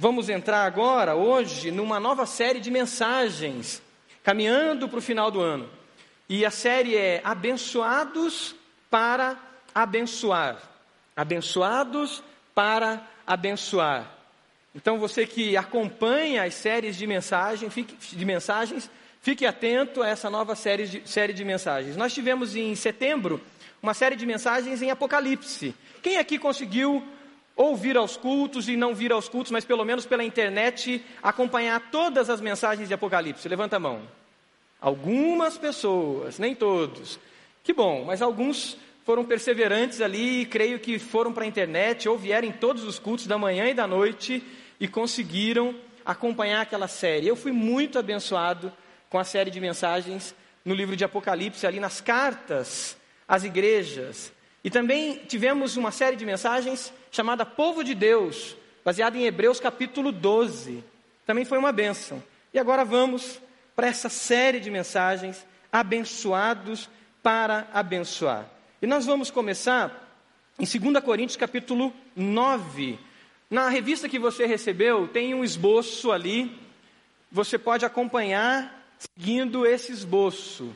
vamos entrar agora, hoje, numa nova série de mensagens, caminhando para o final do ano. E a série é Abençoados para Abençoar. Abençoados para Abençoar. Então você que acompanha as séries de, mensagem, fique, de mensagens, fique atento a essa nova série de, série de mensagens. Nós tivemos em setembro uma série de mensagens em Apocalipse. Quem aqui conseguiu ouvir aos cultos e não vir aos cultos, mas pelo menos pela internet acompanhar todas as mensagens de Apocalipse? Levanta a mão. Algumas pessoas, nem todos. Que bom, mas alguns foram perseverantes ali, creio que foram para a internet ou vieram em todos os cultos da manhã e da noite e conseguiram acompanhar aquela série. Eu fui muito abençoado com a série de mensagens no livro de Apocalipse, ali nas cartas às igrejas. E também tivemos uma série de mensagens chamada Povo de Deus, baseada em Hebreus capítulo 12. Também foi uma bênção. E agora vamos para essa série de mensagens, abençoados para abençoar. E nós vamos começar em 2 Coríntios capítulo 9. Na revista que você recebeu, tem um esboço ali. Você pode acompanhar seguindo esse esboço.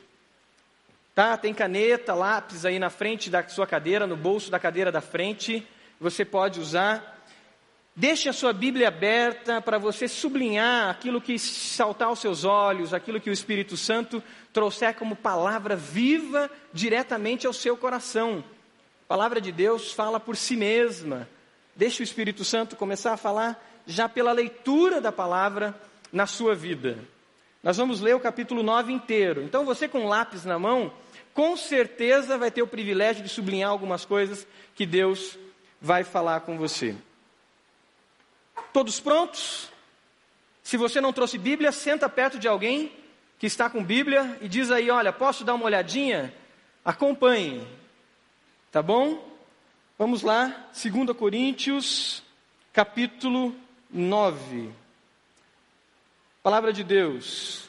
Tá? Tem caneta, lápis aí na frente da sua cadeira, no bolso da cadeira da frente. Você pode usar. Deixe a sua Bíblia aberta para você sublinhar aquilo que saltar aos seus olhos, aquilo que o Espírito Santo trouxer como palavra viva diretamente ao seu coração. A palavra de Deus fala por si mesma. Deixe o Espírito Santo começar a falar já pela leitura da palavra na sua vida. Nós vamos ler o capítulo 9 inteiro. Então, você com lápis na mão, com certeza vai ter o privilégio de sublinhar algumas coisas que Deus vai falar com você. Todos prontos? Se você não trouxe Bíblia, senta perto de alguém que está com Bíblia e diz aí: Olha, posso dar uma olhadinha? Acompanhe. Tá bom? Vamos lá, 2 Coríntios, capítulo 9. Palavra de Deus.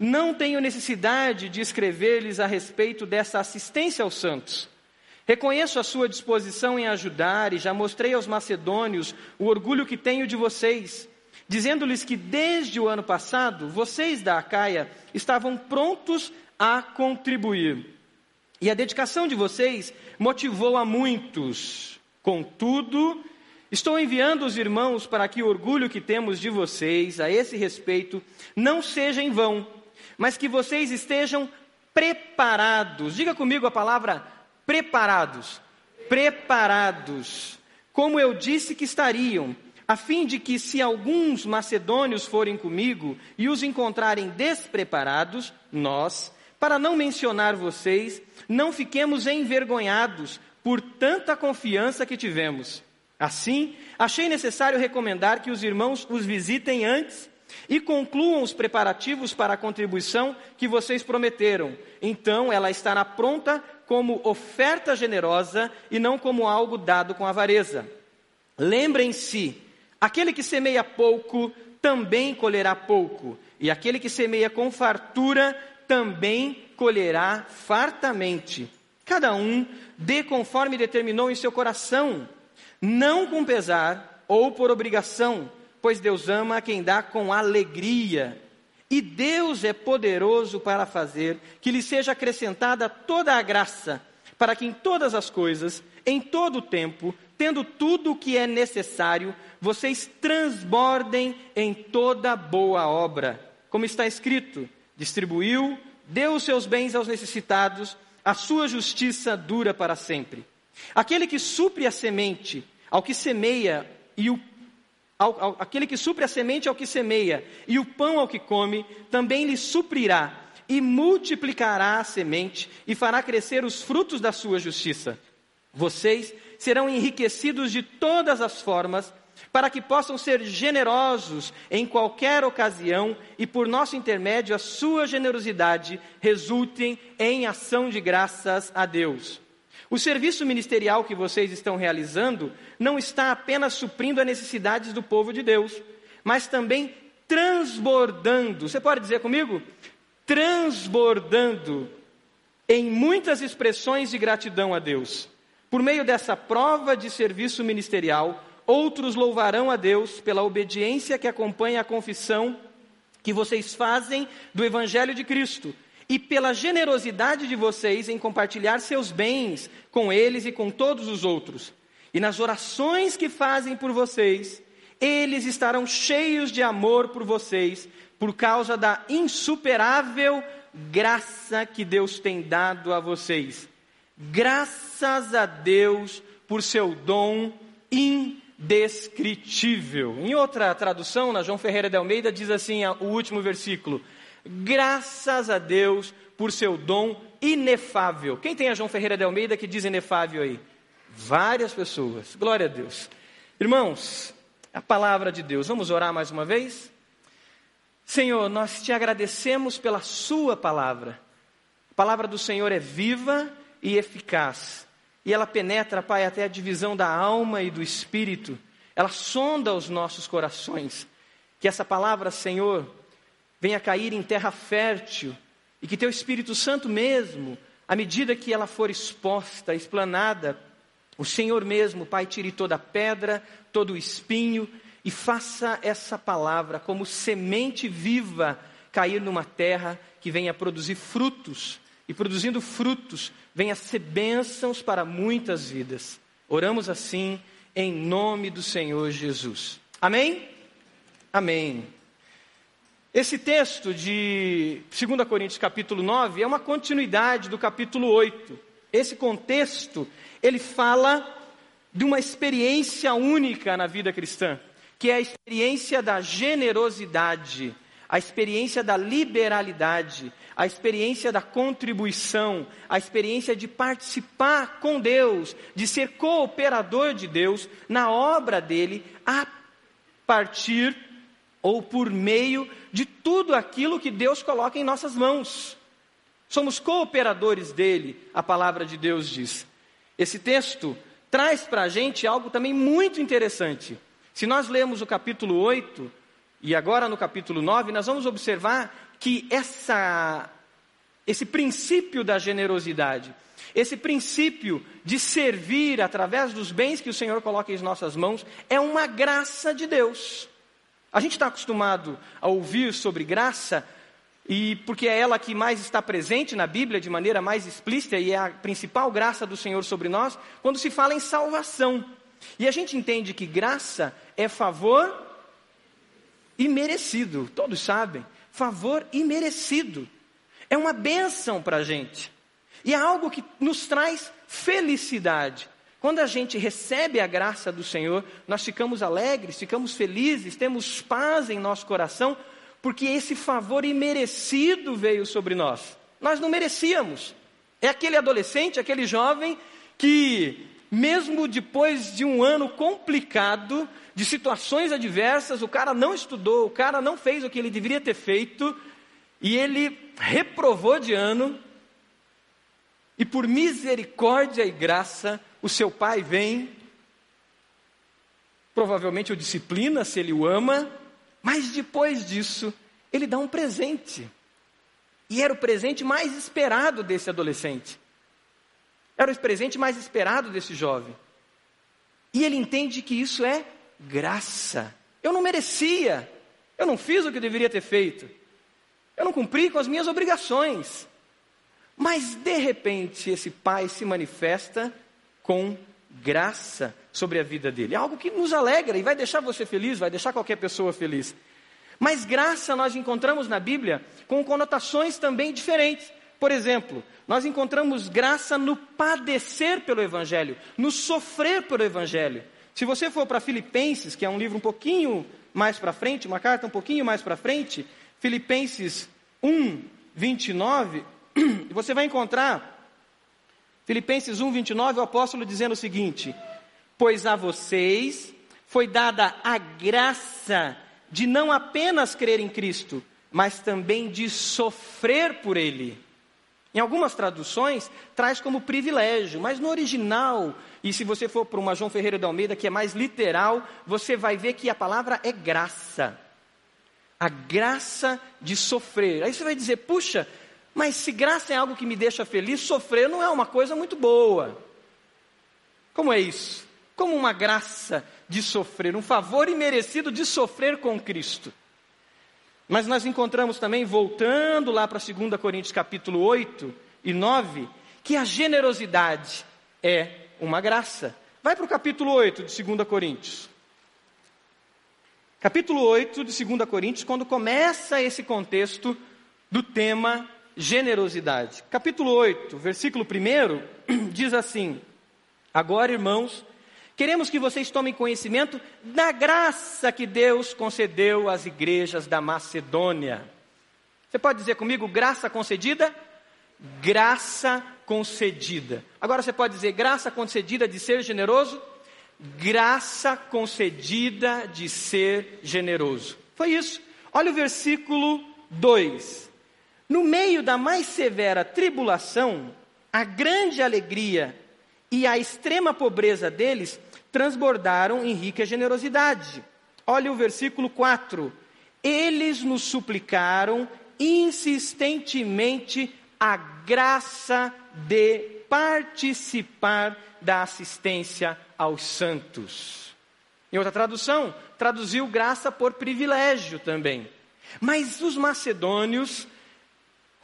Não tenho necessidade de escrever-lhes a respeito dessa assistência aos santos. Reconheço a sua disposição em ajudar e já mostrei aos macedônios o orgulho que tenho de vocês, dizendo-lhes que desde o ano passado vocês da Acaia estavam prontos a contribuir. E a dedicação de vocês motivou a muitos. Contudo, estou enviando os irmãos para que o orgulho que temos de vocês a esse respeito não seja em vão, mas que vocês estejam preparados. Diga comigo a palavra preparados. Preparados. Como eu disse que estariam, a fim de que, se alguns macedônios forem comigo e os encontrarem despreparados, nós, para não mencionar vocês, não fiquemos envergonhados por tanta confiança que tivemos. Assim, achei necessário recomendar que os irmãos os visitem antes e concluam os preparativos para a contribuição que vocês prometeram. Então, ela estará pronta como oferta generosa e não como algo dado com avareza. Lembrem-se: aquele que semeia pouco também colherá pouco, e aquele que semeia com fartura também colherá fartamente. Cada um dê conforme determinou em seu coração, não com pesar ou por obrigação, pois Deus ama quem dá com alegria. E Deus é poderoso para fazer que lhe seja acrescentada toda a graça, para que em todas as coisas, em todo o tempo, tendo tudo o que é necessário, vocês transbordem em toda boa obra. Como está escrito: distribuiu deu os seus bens aos necessitados, a sua justiça dura para sempre. Aquele que supre a semente ao que semeia e o ao, ao, aquele que supre a semente ao que semeia e o pão ao que come, também lhe suprirá e multiplicará a semente e fará crescer os frutos da sua justiça. Vocês serão enriquecidos de todas as formas para que possam ser generosos em qualquer ocasião e por nosso intermédio a sua generosidade resultem em ação de graças a Deus. O serviço ministerial que vocês estão realizando não está apenas suprindo as necessidades do povo de Deus, mas também transbordando. Você pode dizer comigo? Transbordando em muitas expressões de gratidão a Deus. Por meio dessa prova de serviço ministerial, outros louvarão a Deus pela obediência que acompanha a confissão que vocês fazem do Evangelho de Cristo e pela generosidade de vocês em compartilhar seus bens com eles e com todos os outros. E nas orações que fazem por vocês, eles estarão cheios de amor por vocês, por causa da insuperável graça que Deus tem dado a vocês. Graças a Deus por seu dom indescritível. Em outra tradução, na João Ferreira de Almeida, diz assim o último versículo: Graças a Deus por seu dom inefável. Quem tem a João Ferreira de Almeida que diz inefável aí? Várias pessoas. Glória a Deus. Irmãos, a palavra de Deus. Vamos orar mais uma vez? Senhor, nós te agradecemos pela Sua palavra. A palavra do Senhor é viva e eficaz. E ela penetra, Pai, até a divisão da alma e do espírito. Ela sonda os nossos corações. Que essa palavra, Senhor, venha cair em terra fértil e que Teu Espírito Santo mesmo, à medida que ela for exposta, explanada, o Senhor mesmo, Pai, tire toda a pedra, todo o espinho e faça essa palavra como semente viva cair numa terra que venha produzir frutos, e produzindo frutos, venha ser bênçãos para muitas vidas. Oramos assim em nome do Senhor Jesus. Amém? Amém. Esse texto de 2 Coríntios capítulo 9 é uma continuidade do capítulo 8. Esse contexto, ele fala de uma experiência única na vida cristã que é a experiência da generosidade, a experiência da liberalidade, a experiência da contribuição, a experiência de participar com Deus, de ser cooperador de Deus na obra dele, a partir ou por meio de tudo aquilo que Deus coloca em nossas mãos. Somos cooperadores dele, a palavra de Deus diz. Esse texto traz para a gente algo também muito interessante. Se nós lemos o capítulo 8 e agora no capítulo 9, nós vamos observar que essa, esse princípio da generosidade, esse princípio de servir através dos bens que o Senhor coloca em nossas mãos, é uma graça de Deus. A gente está acostumado a ouvir sobre graça, e porque é ela que mais está presente na Bíblia de maneira mais explícita e é a principal graça do Senhor sobre nós, quando se fala em salvação. E a gente entende que graça é favor imerecido, todos sabem, favor imerecido. É uma bênção para a gente. E é algo que nos traz felicidade. Quando a gente recebe a graça do Senhor, nós ficamos alegres, ficamos felizes, temos paz em nosso coração, porque esse favor imerecido veio sobre nós. Nós não merecíamos. É aquele adolescente, aquele jovem que mesmo depois de um ano complicado, de situações adversas, o cara não estudou, o cara não fez o que ele deveria ter feito, e ele reprovou de ano, e por misericórdia e graça, o seu pai vem, provavelmente o disciplina se ele o ama, mas depois disso, ele dá um presente. E era o presente mais esperado desse adolescente. Era o presente mais esperado desse jovem. E ele entende que isso é graça. Eu não merecia. Eu não fiz o que eu deveria ter feito. Eu não cumpri com as minhas obrigações. Mas de repente esse pai se manifesta com graça sobre a vida dele. É algo que nos alegra e vai deixar você feliz, vai deixar qualquer pessoa feliz. Mas graça nós encontramos na Bíblia com conotações também diferentes. Por exemplo, nós encontramos graça no padecer pelo Evangelho, no sofrer pelo Evangelho. Se você for para Filipenses, que é um livro um pouquinho mais para frente, uma carta um pouquinho mais para frente, Filipenses 1, 29, você vai encontrar Filipenses 1, 29, o apóstolo dizendo o seguinte: Pois a vocês foi dada a graça de não apenas crer em Cristo, mas também de sofrer por Ele em algumas traduções, traz como privilégio, mas no original, e se você for para uma João Ferreira de Almeida, que é mais literal, você vai ver que a palavra é graça. A graça de sofrer. Aí você vai dizer, puxa, mas se graça é algo que me deixa feliz, sofrer não é uma coisa muito boa. Como é isso? como uma graça de sofrer, um favor imerecido de sofrer com Cristo. Mas nós encontramos também, voltando lá para 2 Coríntios capítulo 8 e 9, que a generosidade é uma graça. Vai para o capítulo 8 de 2 Coríntios. Capítulo 8 de 2 Coríntios, quando começa esse contexto do tema generosidade. Capítulo 8, versículo 1 diz assim: Agora, irmãos, queremos que vocês tomem conhecimento da graça que Deus concedeu às igrejas da Macedônia. Você pode dizer comigo, graça concedida? Graça concedida. Agora você pode dizer, graça concedida de ser generoso? Graça concedida de ser generoso. Foi isso. Olha o versículo 2. No meio da mais severa tribulação, a grande alegria e a extrema pobreza deles transbordaram em rica generosidade. Olha o versículo 4. Eles nos suplicaram insistentemente a graça de participar da assistência aos santos. Em outra tradução, traduziu graça por privilégio também. Mas os macedônios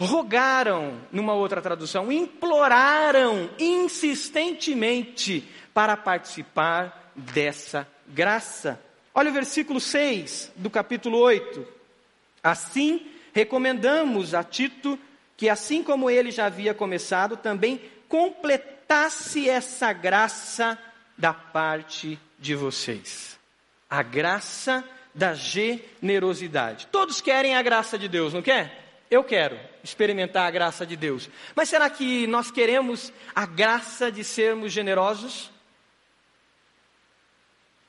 rogaram, numa outra tradução, imploraram insistentemente para participar dessa graça. Olha o versículo 6 do capítulo 8. Assim, recomendamos a Tito que, assim como ele já havia começado, também completasse essa graça da parte de vocês. A graça da generosidade. Todos querem a graça de Deus, não quer? Eu quero experimentar a graça de Deus. Mas será que nós queremos a graça de sermos generosos?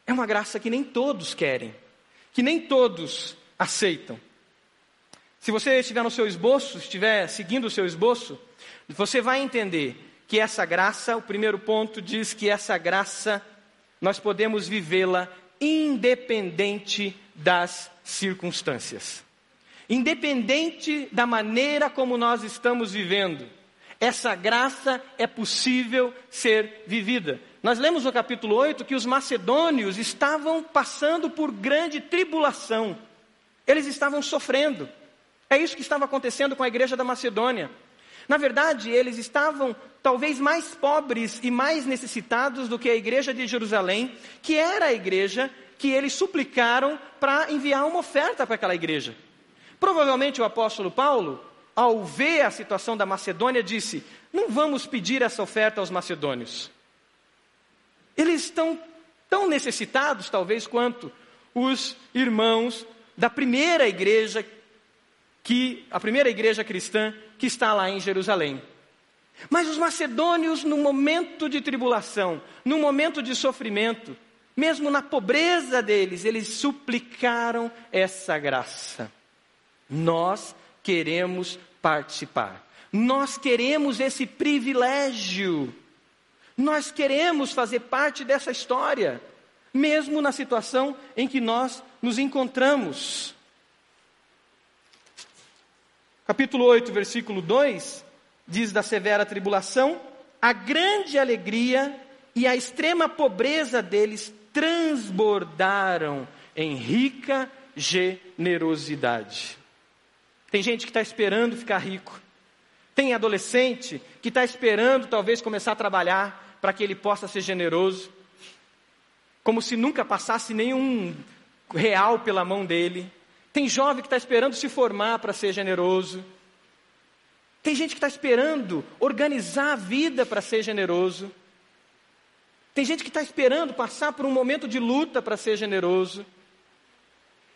É uma graça que nem todos querem, que nem todos aceitam. Se você estiver no seu esboço, estiver seguindo o seu esboço, você vai entender que essa graça, o primeiro ponto diz que essa graça nós podemos vivê-la independente das circunstâncias. Independente da maneira como nós estamos vivendo, essa graça é possível ser vivida. Nós lemos no capítulo 8 que os macedônios estavam passando por grande tribulação, eles estavam sofrendo. É isso que estava acontecendo com a igreja da Macedônia. Na verdade, eles estavam talvez mais pobres e mais necessitados do que a igreja de Jerusalém, que era a igreja que eles suplicaram para enviar uma oferta para aquela igreja. Provavelmente o apóstolo Paulo, ao ver a situação da Macedônia, disse: Não vamos pedir essa oferta aos macedônios. Eles estão tão necessitados, talvez, quanto os irmãos da primeira igreja que a primeira igreja cristã que está lá em Jerusalém. Mas os macedônios, no momento de tribulação, no momento de sofrimento, mesmo na pobreza deles, eles suplicaram essa graça. Nós queremos participar. Nós queremos esse privilégio. Nós queremos fazer parte dessa história, mesmo na situação em que nós nos encontramos. Capítulo 8, versículo 2 diz da severa tribulação: a grande alegria e a extrema pobreza deles transbordaram em rica generosidade. Tem gente que está esperando ficar rico. Tem adolescente que está esperando talvez começar a trabalhar para que ele possa ser generoso. Como se nunca passasse nenhum real pela mão dele. Tem jovem que está esperando se formar para ser generoso. Tem gente que está esperando organizar a vida para ser generoso. Tem gente que está esperando passar por um momento de luta para ser generoso.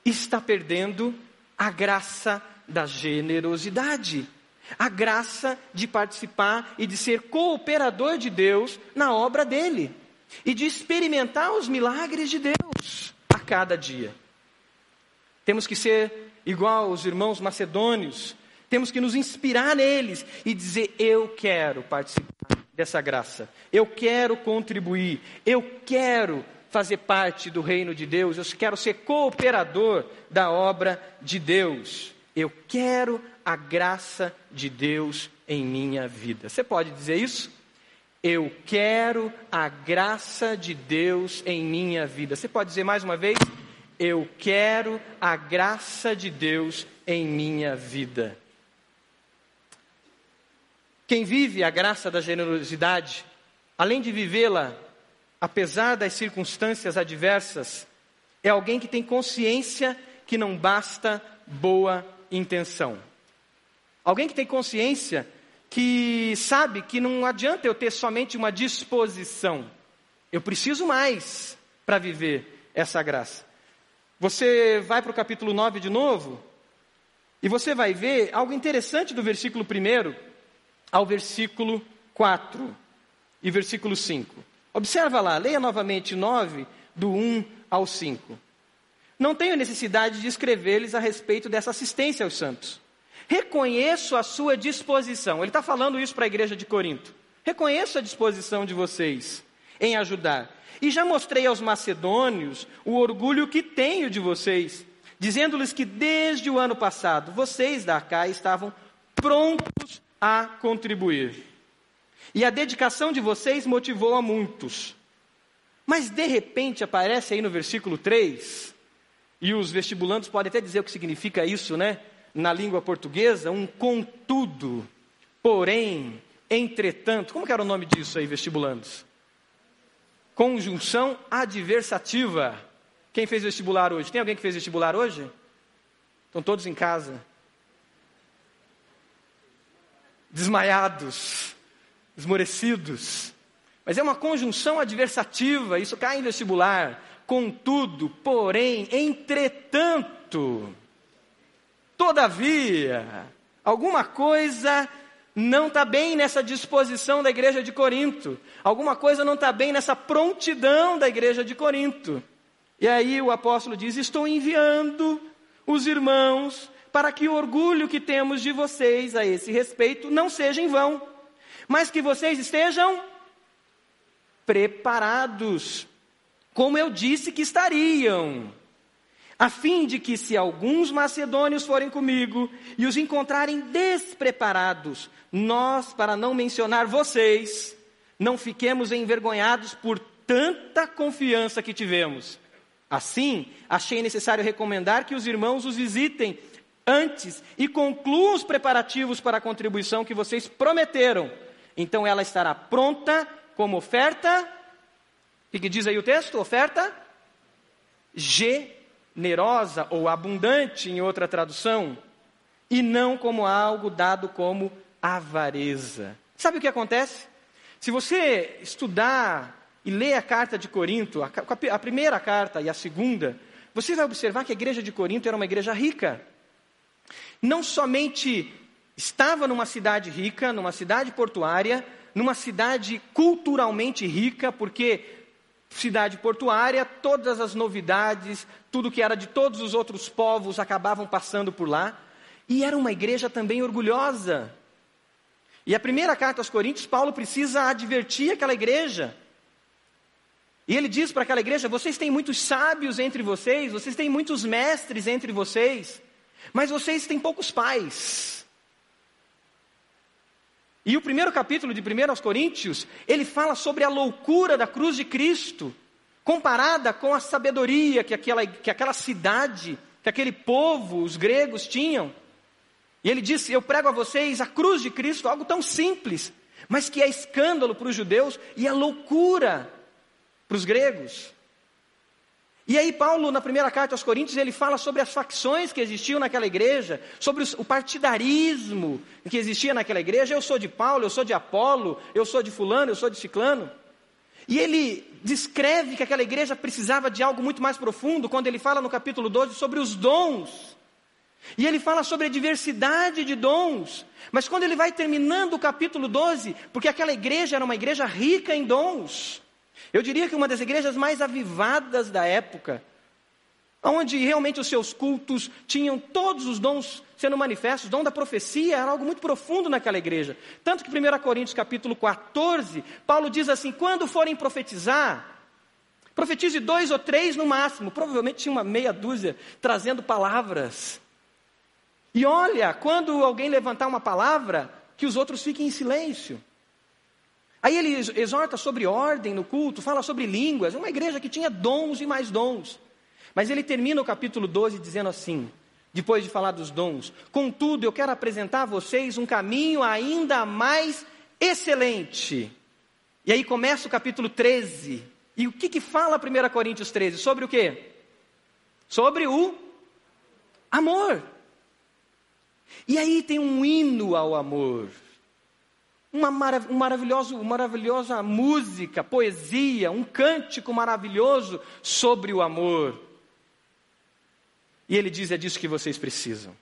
Está perdendo a graça da generosidade. A graça de participar e de ser cooperador de Deus na obra dele. E de experimentar os milagres de Deus a cada dia. Temos que ser igual os irmãos macedônios, temos que nos inspirar neles e dizer: Eu quero participar dessa graça, eu quero contribuir, eu quero fazer parte do reino de Deus, eu quero ser cooperador da obra de Deus, eu quero a graça de Deus em minha vida. Você pode dizer isso? Eu quero a graça de Deus em minha vida. Você pode dizer mais uma vez? Eu quero a graça de Deus em minha vida. Quem vive a graça da generosidade, além de vivê-la apesar das circunstâncias adversas, é alguém que tem consciência que não basta boa intenção. Alguém que tem consciência que sabe que não adianta eu ter somente uma disposição. Eu preciso mais para viver essa graça. Você vai para o capítulo 9 de novo, e você vai ver algo interessante do versículo 1 ao versículo 4 e versículo 5. Observa lá, leia novamente 9, do 1 ao 5. Não tenho necessidade de escrever-lhes a respeito dessa assistência aos santos. Reconheço a sua disposição. Ele está falando isso para a igreja de Corinto. Reconheço a disposição de vocês em ajudar. E já mostrei aos macedônios o orgulho que tenho de vocês, dizendo-lhes que desde o ano passado vocês da Acá estavam prontos a contribuir. E a dedicação de vocês motivou a muitos. Mas de repente aparece aí no versículo 3, e os vestibulandos podem até dizer o que significa isso, né? Na língua portuguesa, um contudo, porém, entretanto. Como que era o nome disso aí, vestibulandos? Conjunção adversativa. Quem fez vestibular hoje? Tem alguém que fez vestibular hoje? Estão todos em casa. Desmaiados, esmorecidos. Mas é uma conjunção adversativa, isso cai em vestibular. Contudo, porém, entretanto, todavia, alguma coisa não está bem nessa disposição da igreja de Corinto, alguma coisa não está bem nessa prontidão da igreja de Corinto. E aí o apóstolo diz: Estou enviando os irmãos para que o orgulho que temos de vocês a esse respeito não seja em vão, mas que vocês estejam preparados como eu disse que estariam, a fim de que, se alguns macedônios forem comigo e os encontrarem despreparados, nós, para não mencionar vocês, não fiquemos envergonhados por tanta confiança que tivemos. Assim, achei necessário recomendar que os irmãos os visitem antes e concluam os preparativos para a contribuição que vocês prometeram. Então ela estará pronta como oferta o que diz aí o texto? Oferta generosa ou abundante, em outra tradução, e não como algo dado como avareza. Sabe o que acontece? Se você estudar e ler a carta de Corinto, a, a primeira carta e a segunda, você vai observar que a igreja de Corinto era uma igreja rica. Não somente estava numa cidade rica, numa cidade portuária, numa cidade culturalmente rica, porque cidade portuária, todas as novidades, tudo que era de todos os outros povos acabavam passando por lá. E era uma igreja também orgulhosa. E a primeira carta aos Coríntios, Paulo precisa advertir aquela igreja. E ele diz para aquela igreja: vocês têm muitos sábios entre vocês, vocês têm muitos mestres entre vocês, mas vocês têm poucos pais. E o primeiro capítulo de 1 aos Coríntios, ele fala sobre a loucura da cruz de Cristo, comparada com a sabedoria que aquela, que aquela cidade, que aquele povo, os gregos, tinham. E ele disse: Eu prego a vocês a cruz de Cristo, algo tão simples, mas que é escândalo para os judeus e é loucura para os gregos. E aí, Paulo, na primeira carta aos Coríntios, ele fala sobre as facções que existiam naquela igreja, sobre o partidarismo que existia naquela igreja. Eu sou de Paulo, eu sou de Apolo, eu sou de Fulano, eu sou de Ciclano. E ele descreve que aquela igreja precisava de algo muito mais profundo, quando ele fala no capítulo 12 sobre os dons. E ele fala sobre a diversidade de dons. Mas quando ele vai terminando o capítulo 12, porque aquela igreja era uma igreja rica em dons. Eu diria que uma das igrejas mais avivadas da época, onde realmente os seus cultos tinham todos os dons sendo manifestos, o dom da profecia era algo muito profundo naquela igreja. Tanto que 1 Coríntios capítulo 14, Paulo diz assim: quando forem profetizar, profetize dois ou três no máximo, provavelmente tinha uma meia dúzia trazendo palavras. E olha, quando alguém levantar uma palavra, que os outros fiquem em silêncio. Aí ele exorta sobre ordem no culto, fala sobre línguas, uma igreja que tinha dons e mais dons. Mas ele termina o capítulo 12 dizendo assim: depois de falar dos dons, contudo, eu quero apresentar a vocês um caminho ainda mais excelente. E aí começa o capítulo 13. E o que, que fala 1 Coríntios 13? Sobre o quê? Sobre o amor. E aí tem um hino ao amor. Uma, marav um maravilhoso, maravilhosa música, poesia, um cântico maravilhoso sobre o amor. E ele diz: é disso que vocês precisam,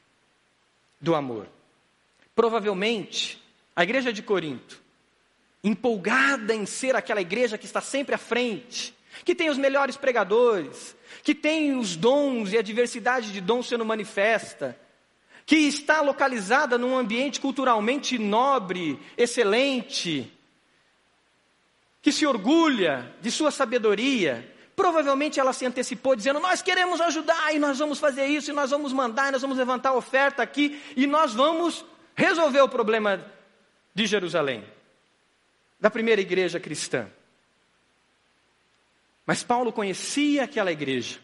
do amor. Provavelmente, a igreja de Corinto, empolgada em ser aquela igreja que está sempre à frente, que tem os melhores pregadores, que tem os dons e a diversidade de dons sendo manifesta, que está localizada num ambiente culturalmente nobre, excelente, que se orgulha de sua sabedoria, provavelmente ela se antecipou dizendo: Nós queremos ajudar e nós vamos fazer isso, e nós vamos mandar, e nós vamos levantar oferta aqui, e nós vamos resolver o problema de Jerusalém, da primeira igreja cristã. Mas Paulo conhecia aquela igreja,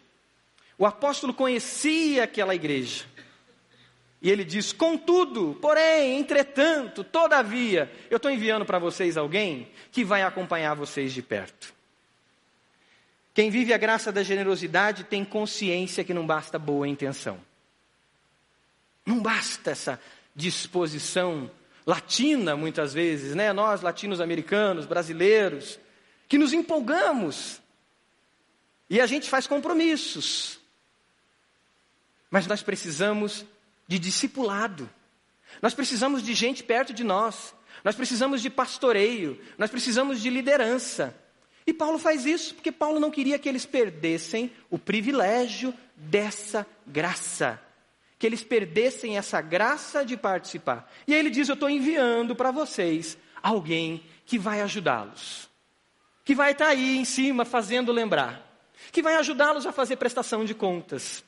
o apóstolo conhecia aquela igreja. E ele diz: Contudo, porém, entretanto, todavia, eu estou enviando para vocês alguém que vai acompanhar vocês de perto. Quem vive a graça da generosidade tem consciência que não basta boa intenção. Não basta essa disposição latina, muitas vezes, né? Nós, latinos-americanos, brasileiros, que nos empolgamos e a gente faz compromissos. Mas nós precisamos de discipulado. Nós precisamos de gente perto de nós. Nós precisamos de pastoreio. Nós precisamos de liderança. E Paulo faz isso porque Paulo não queria que eles perdessem o privilégio dessa graça. Que eles perdessem essa graça de participar. E aí ele diz: Eu estou enviando para vocês alguém que vai ajudá-los. Que vai estar tá aí em cima fazendo lembrar. Que vai ajudá-los a fazer prestação de contas.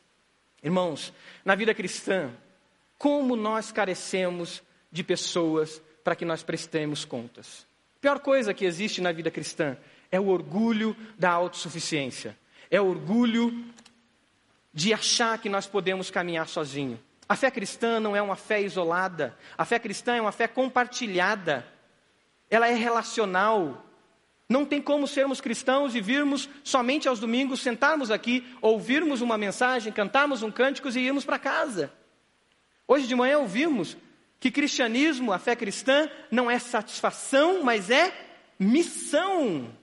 Irmãos, na vida cristã, como nós carecemos de pessoas para que nós prestemos contas. A pior coisa que existe na vida cristã é o orgulho da autossuficiência. É o orgulho de achar que nós podemos caminhar sozinho. A fé cristã não é uma fé isolada. A fé cristã é uma fé compartilhada. Ela é relacional. Não tem como sermos cristãos e virmos somente aos domingos, sentarmos aqui, ouvirmos uma mensagem, cantarmos um cântico e irmos para casa. Hoje de manhã ouvimos que cristianismo, a fé cristã, não é satisfação, mas é missão.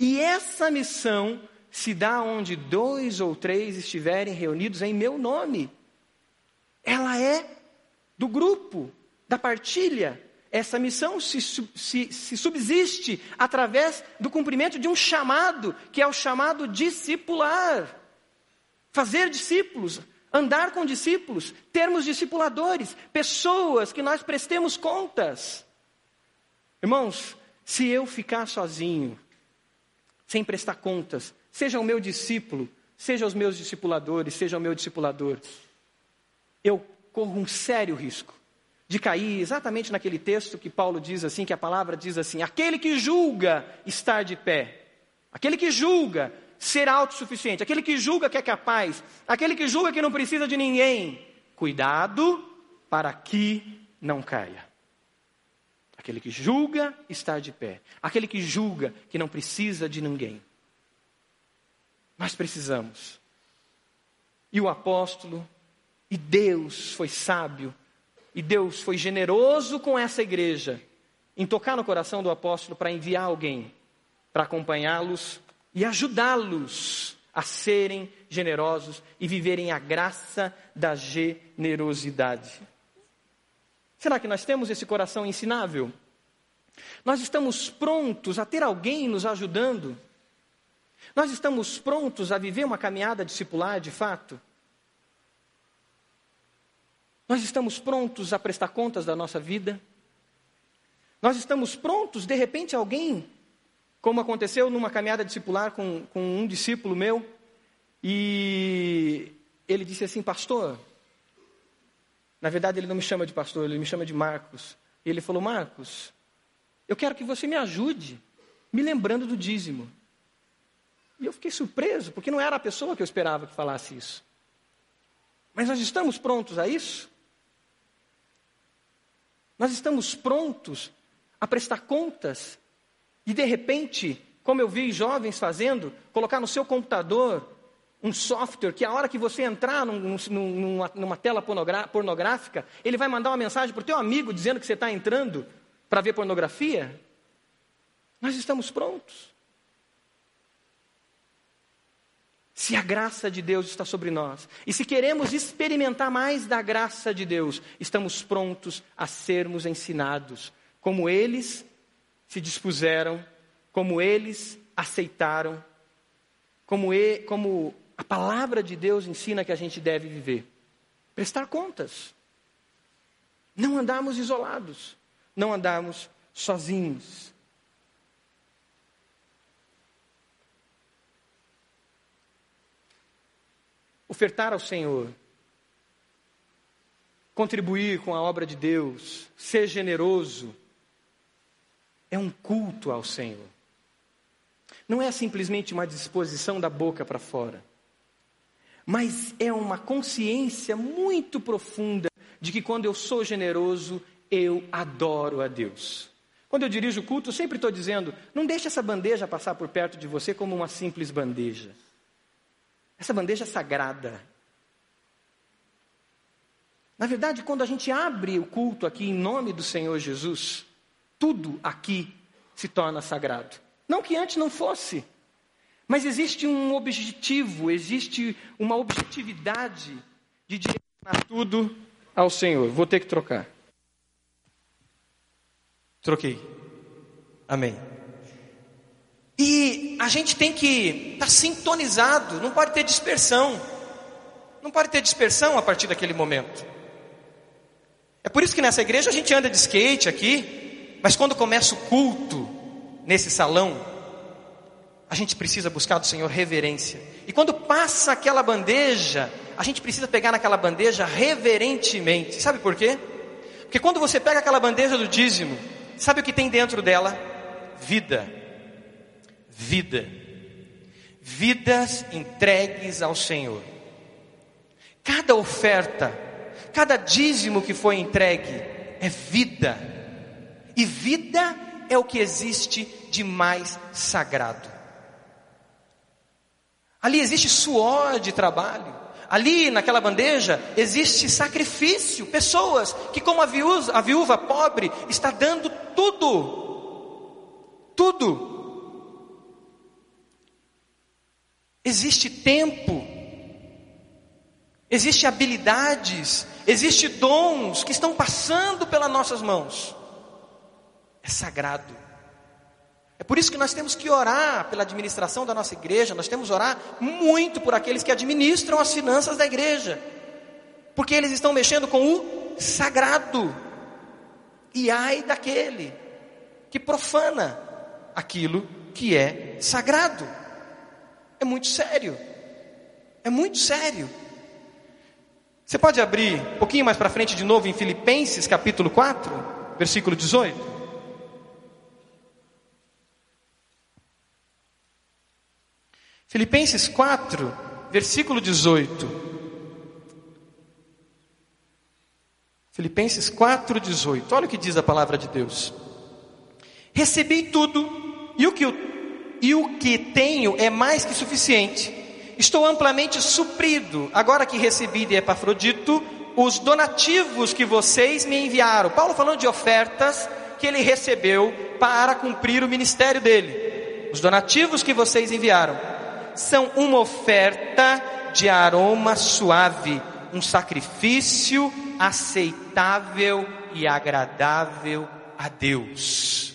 E essa missão se dá onde dois ou três estiverem reunidos em meu nome. Ela é do grupo, da partilha. Essa missão se, se, se, subsiste através do cumprimento de um chamado, que é o chamado discipular. Fazer discípulos, andar com discípulos, termos discipuladores, pessoas que nós prestemos contas. Irmãos, se eu ficar sozinho, sem prestar contas, seja o meu discípulo, seja os meus discipuladores, seja o meu discipulador, eu corro um sério risco de cair exatamente naquele texto que Paulo diz assim, que a palavra diz assim: aquele que julga estar de pé, aquele que julga ser autossuficiente, aquele que julga que é capaz, aquele que julga que não precisa de ninguém. Cuidado para que não caia. Aquele que julga estar de pé, aquele que julga que não precisa de ninguém. Nós precisamos. E o apóstolo, e Deus foi sábio, e Deus foi generoso com essa igreja, em tocar no coração do apóstolo para enviar alguém para acompanhá-los e ajudá-los a serem generosos e viverem a graça da generosidade. Será que nós temos esse coração ensinável? Nós estamos prontos a ter alguém nos ajudando? Nós estamos prontos a viver uma caminhada discipular de fato? Nós estamos prontos a prestar contas da nossa vida? Nós estamos prontos, de repente, alguém como aconteceu numa caminhada discipular com, com um discípulo meu, e ele disse assim, pastor, na verdade ele não me chama de pastor, ele me chama de Marcos. E ele falou, Marcos, eu quero que você me ajude, me lembrando do dízimo. E eu fiquei surpreso, porque não era a pessoa que eu esperava que falasse isso. Mas nós estamos prontos a isso? Nós estamos prontos a prestar contas e, de repente, como eu vi jovens fazendo, colocar no seu computador um software que a hora que você entrar num, numa, numa, tela pornográfica, ele vai mandar uma mensagem para o teu amigo dizendo que você está entrando para ver pornografia? Nós estamos prontos. Se a graça de Deus está sobre nós, e se queremos experimentar mais da graça de Deus, estamos prontos a sermos ensinados, como eles se dispuseram, como eles aceitaram, como, e, como a palavra de Deus ensina que a gente deve viver. Prestar contas. Não andarmos isolados, não andarmos sozinhos. ofertar ao Senhor, contribuir com a obra de Deus, ser generoso, é um culto ao Senhor. Não é simplesmente uma disposição da boca para fora, mas é uma consciência muito profunda de que quando eu sou generoso, eu adoro a Deus. Quando eu dirijo o culto, eu sempre estou dizendo: não deixe essa bandeja passar por perto de você como uma simples bandeja. Essa bandeja sagrada. Na verdade, quando a gente abre o culto aqui em nome do Senhor Jesus, tudo aqui se torna sagrado. Não que antes não fosse, mas existe um objetivo, existe uma objetividade de direcionar tudo ao Senhor. Vou ter que trocar. Troquei. Amém. E a gente tem que estar tá sintonizado, não pode ter dispersão. Não pode ter dispersão a partir daquele momento. É por isso que nessa igreja a gente anda de skate aqui, mas quando começa o culto nesse salão, a gente precisa buscar do Senhor reverência. E quando passa aquela bandeja, a gente precisa pegar naquela bandeja reverentemente. Sabe por quê? Porque quando você pega aquela bandeja do dízimo, sabe o que tem dentro dela? Vida vida. Vidas entregues ao Senhor. Cada oferta, cada dízimo que foi entregue é vida. E vida é o que existe de mais sagrado. Ali existe suor de trabalho. Ali naquela bandeja existe sacrifício, pessoas que, como a viúva, a viúva pobre, está dando tudo, tudo Existe tempo, existe habilidades, existe dons que estão passando pelas nossas mãos. É sagrado. É por isso que nós temos que orar pela administração da nossa igreja, nós temos que orar muito por aqueles que administram as finanças da igreja, porque eles estão mexendo com o sagrado. E ai daquele que profana aquilo que é sagrado. É muito sério. É muito sério. Você pode abrir um pouquinho mais para frente de novo em Filipenses capítulo 4, versículo 18? Filipenses 4, versículo 18. Filipenses 4, 18. Olha o que diz a palavra de Deus. Recebi tudo, e o que o e o que tenho é mais que suficiente. Estou amplamente suprido, agora que recebi de Epafrodito os donativos que vocês me enviaram. Paulo falando de ofertas que ele recebeu para cumprir o ministério dele. Os donativos que vocês enviaram são uma oferta de aroma suave, um sacrifício aceitável e agradável a Deus.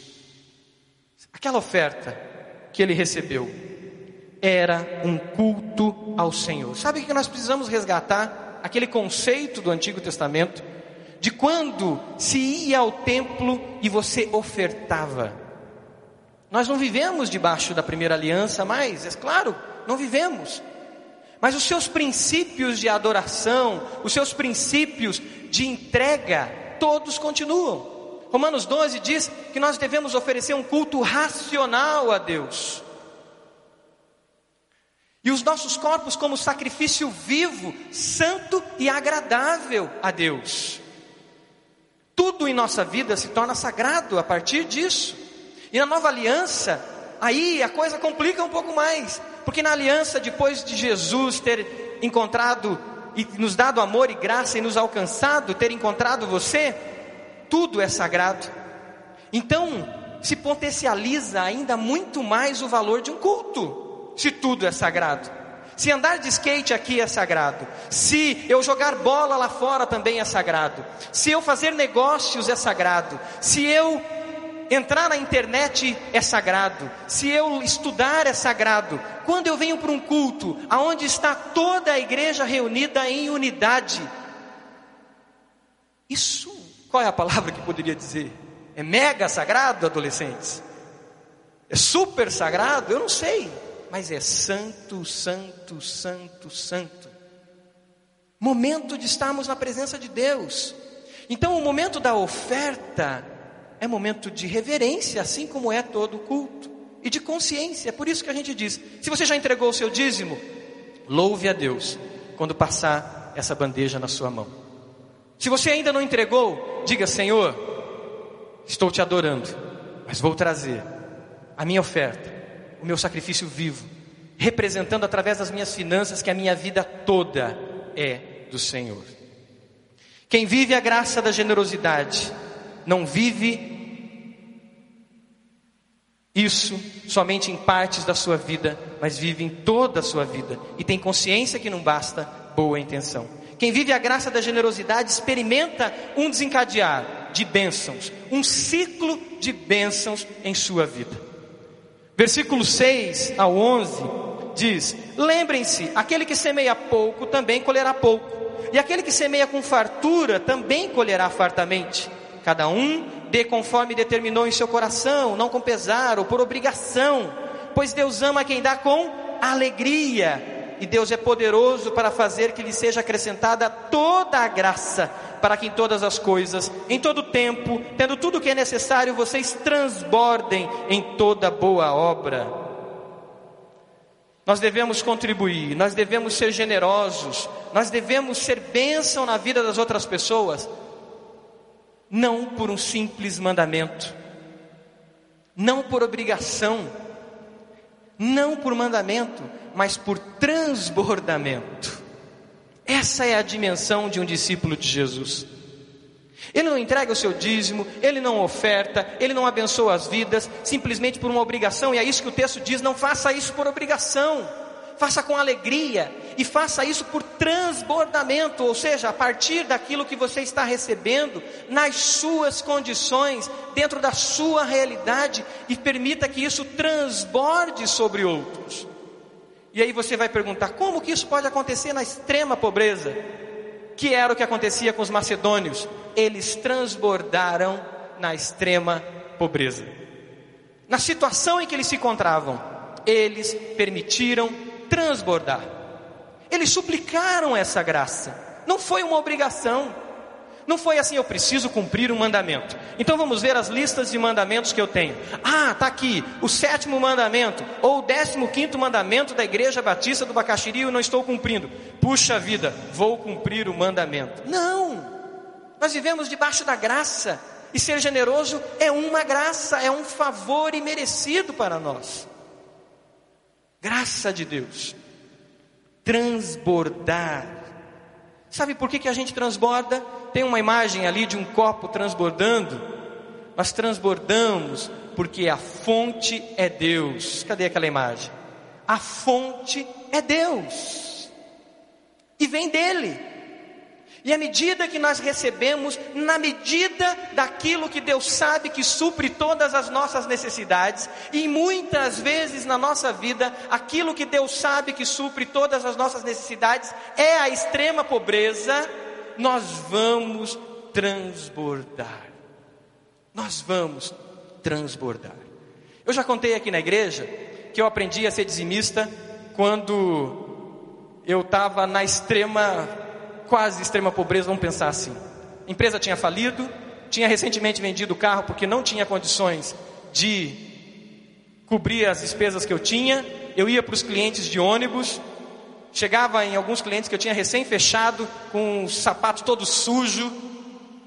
Aquela oferta que ele recebeu era um culto ao Senhor. Sabe o que nós precisamos resgatar? Aquele conceito do Antigo Testamento de quando se ia ao templo e você ofertava. Nós não vivemos debaixo da primeira aliança mais, é claro, não vivemos. Mas os seus princípios de adoração, os seus princípios de entrega, todos continuam. Romanos 12 diz que nós devemos oferecer um culto racional a Deus. E os nossos corpos como sacrifício vivo, santo e agradável a Deus. Tudo em nossa vida se torna sagrado a partir disso. E na nova aliança, aí a coisa complica um pouco mais, porque na aliança, depois de Jesus ter encontrado e nos dado amor e graça e nos alcançado, ter encontrado você, tudo é sagrado. Então, se potencializa ainda muito mais o valor de um culto, se tudo é sagrado. Se andar de skate aqui é sagrado, se eu jogar bola lá fora também é sagrado, se eu fazer negócios é sagrado, se eu entrar na internet é sagrado, se eu estudar é sagrado. Quando eu venho para um culto, aonde está toda a igreja reunida em unidade, isso, qual é a palavra que poderia dizer? É mega sagrado, adolescentes? É super sagrado? Eu não sei, mas é santo, santo, santo, santo. Momento de estarmos na presença de Deus. Então, o momento da oferta é momento de reverência, assim como é todo culto, e de consciência. É por isso que a gente diz: se você já entregou o seu dízimo, louve a Deus quando passar essa bandeja na sua mão. Se você ainda não entregou, diga: Senhor, estou te adorando, mas vou trazer a minha oferta, o meu sacrifício vivo, representando através das minhas finanças que a minha vida toda é do Senhor. Quem vive a graça da generosidade, não vive isso somente em partes da sua vida, mas vive em toda a sua vida e tem consciência que não basta boa intenção. Quem vive a graça da generosidade experimenta um desencadear de bênçãos, um ciclo de bênçãos em sua vida. Versículo 6 ao 11 diz: Lembrem-se, aquele que semeia pouco também colherá pouco, e aquele que semeia com fartura também colherá fartamente. Cada um dê conforme determinou em seu coração, não com pesar ou por obrigação, pois Deus ama quem dá com alegria, e Deus é poderoso para fazer que lhe seja acrescentada toda a graça, para que em todas as coisas, em todo tempo, tendo tudo o que é necessário, vocês transbordem em toda boa obra. Nós devemos contribuir, nós devemos ser generosos, nós devemos ser bênção na vida das outras pessoas, não por um simples mandamento, não por obrigação, não por mandamento, mas por transbordamento. Essa é a dimensão de um discípulo de Jesus. Ele não entrega o seu dízimo, ele não oferta, ele não abençoa as vidas, simplesmente por uma obrigação, e é isso que o texto diz: não faça isso por obrigação. Faça com alegria e faça isso por transbordamento, ou seja, a partir daquilo que você está recebendo, nas suas condições, dentro da sua realidade, e permita que isso transborde sobre outros. E aí você vai perguntar: como que isso pode acontecer na extrema pobreza? Que era o que acontecia com os macedônios, eles transbordaram na extrema pobreza. Na situação em que eles se encontravam, eles permitiram transbordar. Eles suplicaram essa graça. Não foi uma obrigação. Não foi assim, eu preciso cumprir um mandamento. Então vamos ver as listas de mandamentos que eu tenho. Ah, está aqui o sétimo mandamento, ou o décimo quinto mandamento da Igreja Batista do Bacaxiri, eu não estou cumprindo. Puxa vida, vou cumprir o mandamento. Não! Nós vivemos debaixo da graça, e ser generoso é uma graça, é um favor imerecido para nós. Graça de Deus. Transbordar. Sabe por que, que a gente transborda? Tem uma imagem ali de um copo transbordando. Nós transbordamos porque a fonte é Deus. Cadê aquela imagem? A fonte é Deus. E vem dele. E à medida que nós recebemos, na medida daquilo que Deus sabe que supre todas as nossas necessidades, e muitas vezes na nossa vida, aquilo que Deus sabe que supre todas as nossas necessidades é a extrema pobreza, nós vamos transbordar. Nós vamos transbordar. Eu já contei aqui na igreja que eu aprendi a ser dizimista quando eu estava na extrema quase extrema pobreza, vamos pensar assim. A empresa tinha falido, tinha recentemente vendido o carro porque não tinha condições de cobrir as despesas que eu tinha. Eu ia para os clientes de ônibus, chegava em alguns clientes que eu tinha recém fechado, com os sapatos todos sujos.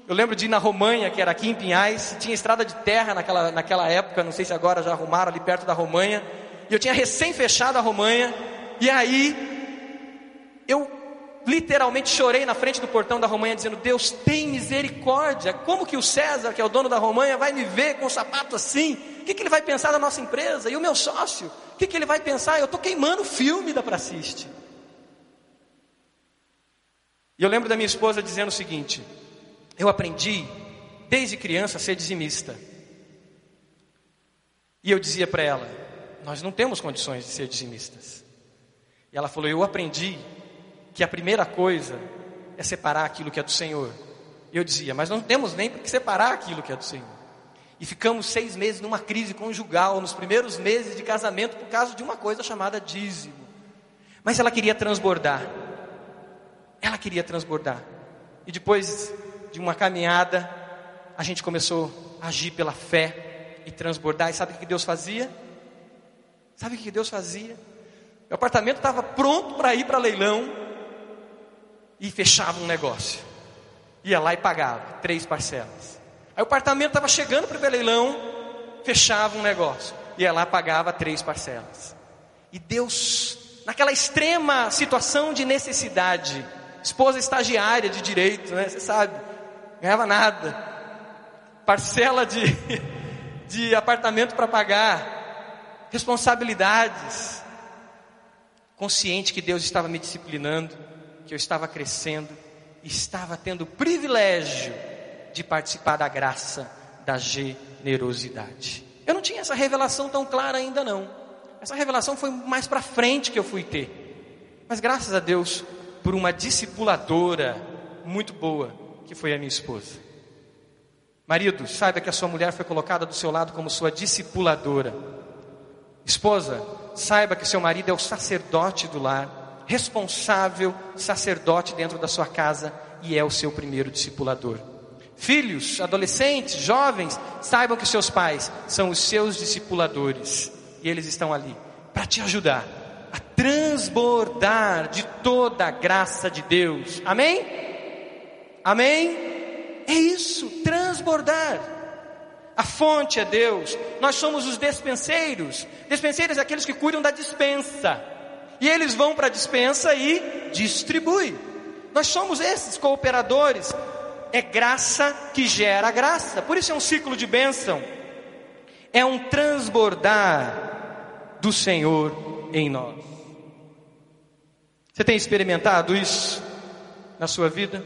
Eu lembro de ir na Romanha, que era aqui em Pinhais, tinha estrada de terra naquela, naquela época, não sei se agora já arrumaram ali perto da Romanha. E eu tinha recém fechado a Romanha, e aí eu literalmente chorei na frente do portão da Romanha dizendo: Deus tem misericórdia. Como que o César, que é o dono da Romanha, vai me ver com um sapato assim? O que, que ele vai pensar da nossa empresa? E o meu sócio? O que, que ele vai pensar? Eu estou queimando o filme da Praciste. E eu lembro da minha esposa dizendo o seguinte: Eu aprendi desde criança a ser dizimista. E eu dizia para ela: Nós não temos condições de ser dizimistas. E ela falou: Eu aprendi que a primeira coisa é separar aquilo que é do Senhor. Eu dizia, mas não temos nem que separar aquilo que é do Senhor. E ficamos seis meses numa crise conjugal, nos primeiros meses de casamento, por causa de uma coisa chamada dízimo. Mas ela queria transbordar. Ela queria transbordar. E depois de uma caminhada, a gente começou a agir pela fé e transbordar. E sabe o que Deus fazia? Sabe o que Deus fazia? Meu apartamento estava pronto para ir para leilão e fechava um negócio. Ia lá e pagava três parcelas. Aí o apartamento estava chegando para o leilão, fechava um negócio. Ia lá pagava três parcelas. E Deus, naquela extrema situação de necessidade, esposa estagiária de direito, né? Você sabe, ganhava nada. Parcela de, de apartamento para pagar, responsabilidades. Consciente que Deus estava me disciplinando que eu estava crescendo, estava tendo o privilégio de participar da graça da generosidade. Eu não tinha essa revelação tão clara ainda não. Essa revelação foi mais para frente que eu fui ter. Mas graças a Deus por uma discipuladora muito boa, que foi a minha esposa. Marido, saiba que a sua mulher foi colocada do seu lado como sua discipuladora. Esposa, saiba que seu marido é o sacerdote do lar responsável sacerdote dentro da sua casa e é o seu primeiro discipulador. Filhos, adolescentes, jovens, saibam que seus pais são os seus discipuladores e eles estão ali para te ajudar a transbordar de toda a graça de Deus. Amém? Amém? É isso, transbordar. A fonte é Deus. Nós somos os despenseiros. Despenseiros é aqueles que cuidam da dispensa. E eles vão para a dispensa e distribuem. Nós somos esses cooperadores. É graça que gera graça. Por isso é um ciclo de bênção. É um transbordar do Senhor em nós. Você tem experimentado isso na sua vida?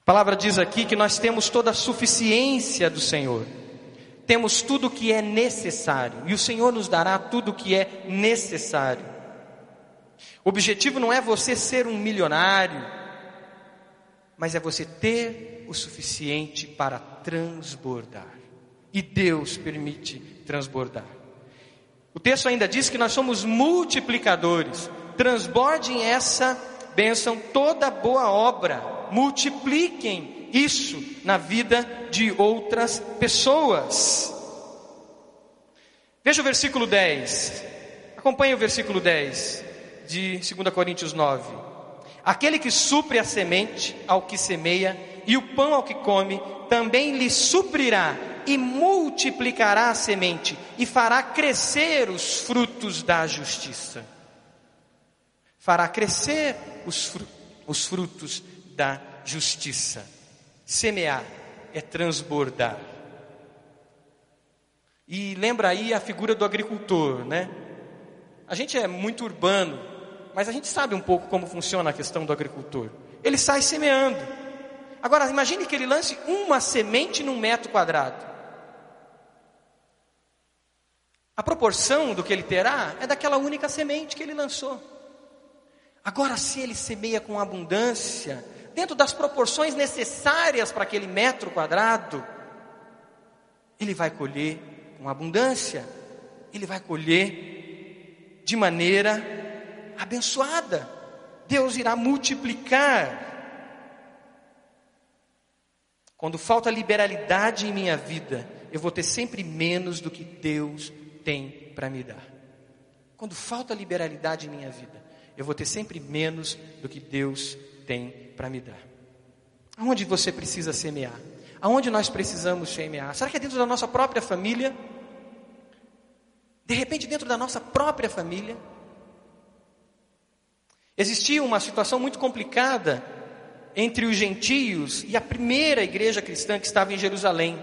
A palavra diz aqui que nós temos toda a suficiência do Senhor temos tudo o que é necessário, e o Senhor nos dará tudo o que é necessário. O objetivo não é você ser um milionário, mas é você ter o suficiente para transbordar. E Deus permite transbordar. O texto ainda diz que nós somos multiplicadores. Transbordem essa bênção, toda boa obra. Multipliquem isso na vida de outras pessoas. Veja o versículo 10. Acompanhe o versículo 10 de 2 Coríntios 9. Aquele que supre a semente ao que semeia e o pão ao que come, também lhe suprirá e multiplicará a semente e fará crescer os frutos da justiça. Fará crescer os, os frutos da justiça. Semear é transbordar. E lembra aí a figura do agricultor, né? A gente é muito urbano, mas a gente sabe um pouco como funciona a questão do agricultor. Ele sai semeando. Agora, imagine que ele lance uma semente num metro quadrado. A proporção do que ele terá é daquela única semente que ele lançou. Agora, se ele semeia com abundância, dentro das proporções necessárias para aquele metro quadrado, ele vai colher com abundância, ele vai colher de maneira abençoada. Deus irá multiplicar. Quando falta liberalidade em minha vida, eu vou ter sempre menos do que Deus tem para me dar. Quando falta liberalidade em minha vida, eu vou ter sempre menos do que Deus tem para me dar. Aonde você precisa semear? Aonde nós precisamos semear? Será que é dentro da nossa própria família? De repente, dentro da nossa própria família? Existia uma situação muito complicada entre os gentios e a primeira igreja cristã que estava em Jerusalém.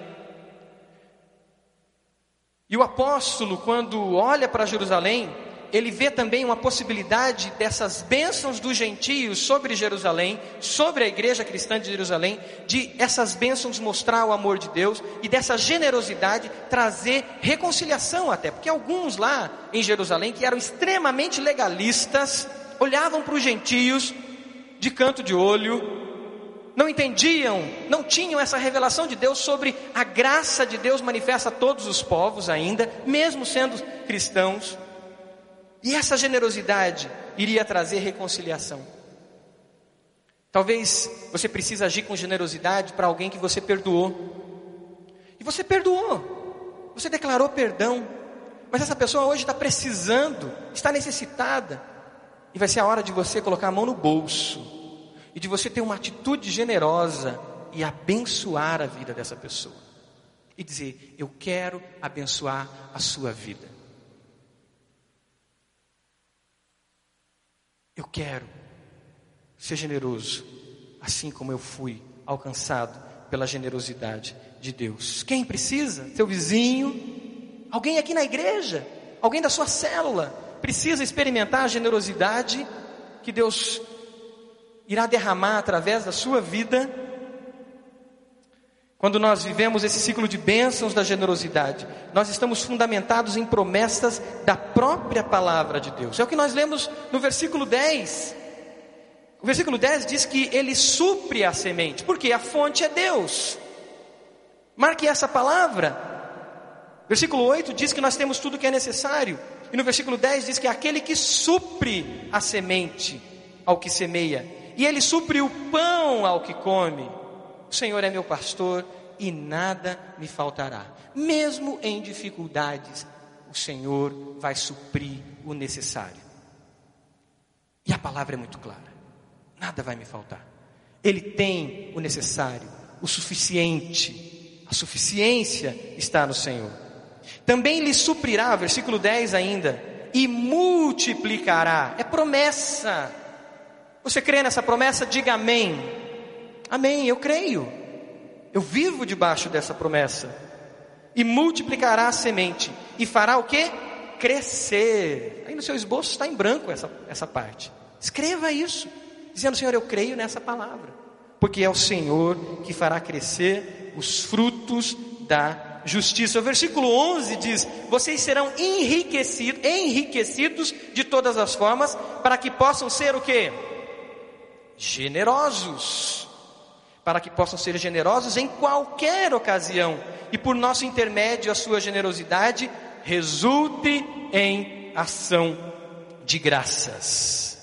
E o apóstolo, quando olha para Jerusalém, ele vê também uma possibilidade dessas bênçãos dos gentios sobre Jerusalém, sobre a igreja cristã de Jerusalém, de essas bênçãos mostrar o amor de Deus e dessa generosidade trazer reconciliação até, porque alguns lá em Jerusalém que eram extremamente legalistas, olhavam para os gentios de canto de olho, não entendiam, não tinham essa revelação de Deus sobre a graça de Deus manifesta a todos os povos ainda, mesmo sendo cristãos. E essa generosidade iria trazer reconciliação. Talvez você precise agir com generosidade para alguém que você perdoou. E você perdoou. Você declarou perdão. Mas essa pessoa hoje está precisando, está necessitada. E vai ser a hora de você colocar a mão no bolso. E de você ter uma atitude generosa e abençoar a vida dessa pessoa. E dizer: Eu quero abençoar a sua vida. Eu quero ser generoso, assim como eu fui alcançado pela generosidade de Deus. Quem precisa? Seu vizinho, alguém aqui na igreja, alguém da sua célula, precisa experimentar a generosidade que Deus irá derramar através da sua vida quando nós vivemos esse ciclo de bênçãos da generosidade, nós estamos fundamentados em promessas da própria palavra de Deus. É o que nós lemos no versículo 10. O versículo 10 diz que ele supre a semente, porque a fonte é Deus. Marque essa palavra. Versículo 8 diz que nós temos tudo o que é necessário. E no versículo 10 diz que é aquele que supre a semente ao que semeia. E ele supre o pão ao que come. O Senhor é meu pastor e nada me faltará. Mesmo em dificuldades, o Senhor vai suprir o necessário. E a palavra é muito clara: nada vai me faltar. Ele tem o necessário, o suficiente. A suficiência está no Senhor. Também lhe suprirá, versículo 10 ainda, e multiplicará. É promessa. Você crê nessa promessa? Diga amém. Amém, eu creio. Eu vivo debaixo dessa promessa. E multiplicará a semente. E fará o que? Crescer. Aí no seu esboço está em branco essa, essa parte. Escreva isso. Dizendo, Senhor, eu creio nessa palavra. Porque é o Senhor que fará crescer os frutos da justiça. O versículo 11 diz: Vocês serão enriquecidos, enriquecidos de todas as formas, para que possam ser o que? Generosos para que possam ser generosos em qualquer ocasião e por nosso intermédio a sua generosidade resulte em ação de graças.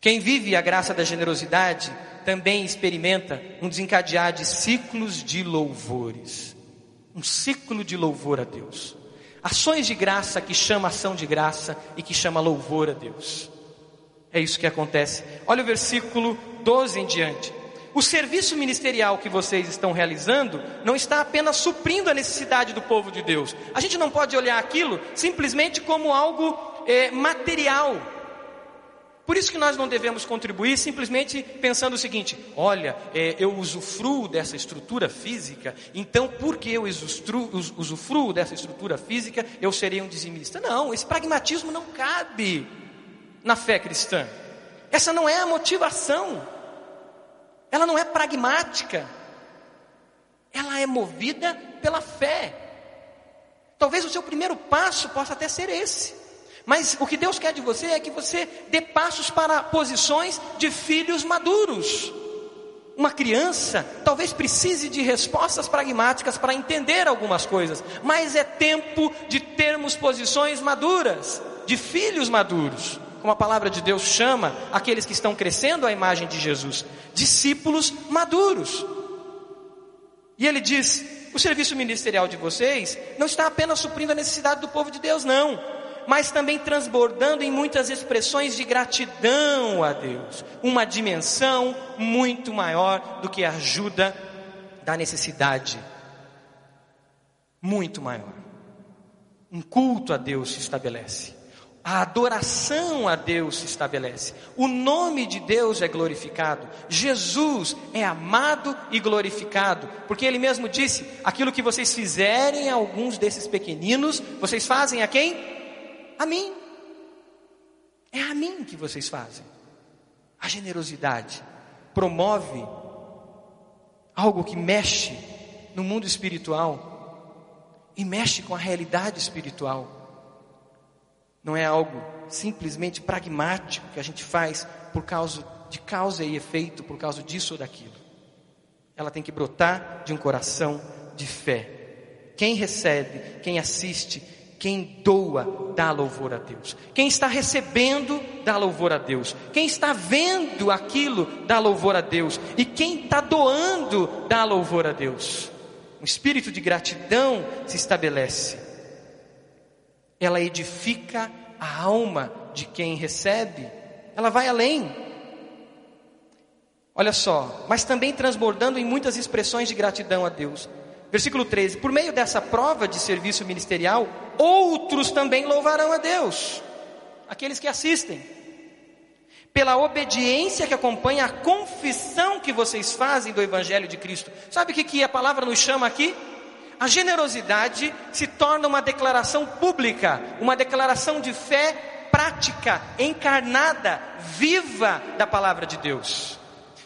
Quem vive a graça da generosidade também experimenta um desencadear de ciclos de louvores. Um ciclo de louvor a Deus. Ações de graça que chama ação de graça e que chama louvor a Deus. É isso que acontece. Olha o versículo 12 em diante. O serviço ministerial que vocês estão realizando não está apenas suprindo a necessidade do povo de Deus. A gente não pode olhar aquilo simplesmente como algo é, material. Por isso que nós não devemos contribuir simplesmente pensando o seguinte: olha, é, eu usufruo dessa estrutura física, então porque eu usufruo dessa estrutura física, eu serei um dizimista. Não, esse pragmatismo não cabe na fé cristã. Essa não é a motivação ela não é pragmática, ela é movida pela fé. Talvez o seu primeiro passo possa até ser esse. Mas o que Deus quer de você é que você dê passos para posições de filhos maduros. Uma criança talvez precise de respostas pragmáticas para entender algumas coisas, mas é tempo de termos posições maduras, de filhos maduros como a palavra de Deus chama aqueles que estão crescendo à imagem de Jesus, discípulos maduros. E ele diz: o serviço ministerial de vocês não está apenas suprindo a necessidade do povo de Deus, não, mas também transbordando em muitas expressões de gratidão a Deus, uma dimensão muito maior do que a ajuda da necessidade, muito maior. Um culto a Deus se estabelece. A adoração a Deus se estabelece. O nome de Deus é glorificado. Jesus é amado e glorificado. Porque Ele mesmo disse: aquilo que vocês fizerem a alguns desses pequeninos, vocês fazem a quem? A mim. É a mim que vocês fazem. A generosidade promove algo que mexe no mundo espiritual e mexe com a realidade espiritual não é algo simplesmente pragmático que a gente faz por causa de causa e efeito, por causa disso ou daquilo. Ela tem que brotar de um coração de fé. Quem recebe, quem assiste, quem doa, dá louvor a Deus. Quem está recebendo, dá louvor a Deus. Quem está vendo aquilo, dá louvor a Deus. E quem está doando, dá louvor a Deus. Um espírito de gratidão se estabelece ela edifica a alma de quem recebe, ela vai além. Olha só, mas também transbordando em muitas expressões de gratidão a Deus. Versículo 13: Por meio dessa prova de serviço ministerial, outros também louvarão a Deus, aqueles que assistem, pela obediência que acompanha a confissão que vocês fazem do Evangelho de Cristo. Sabe o que, que a palavra nos chama aqui? A generosidade se torna uma declaração pública, uma declaração de fé prática, encarnada, viva da palavra de Deus.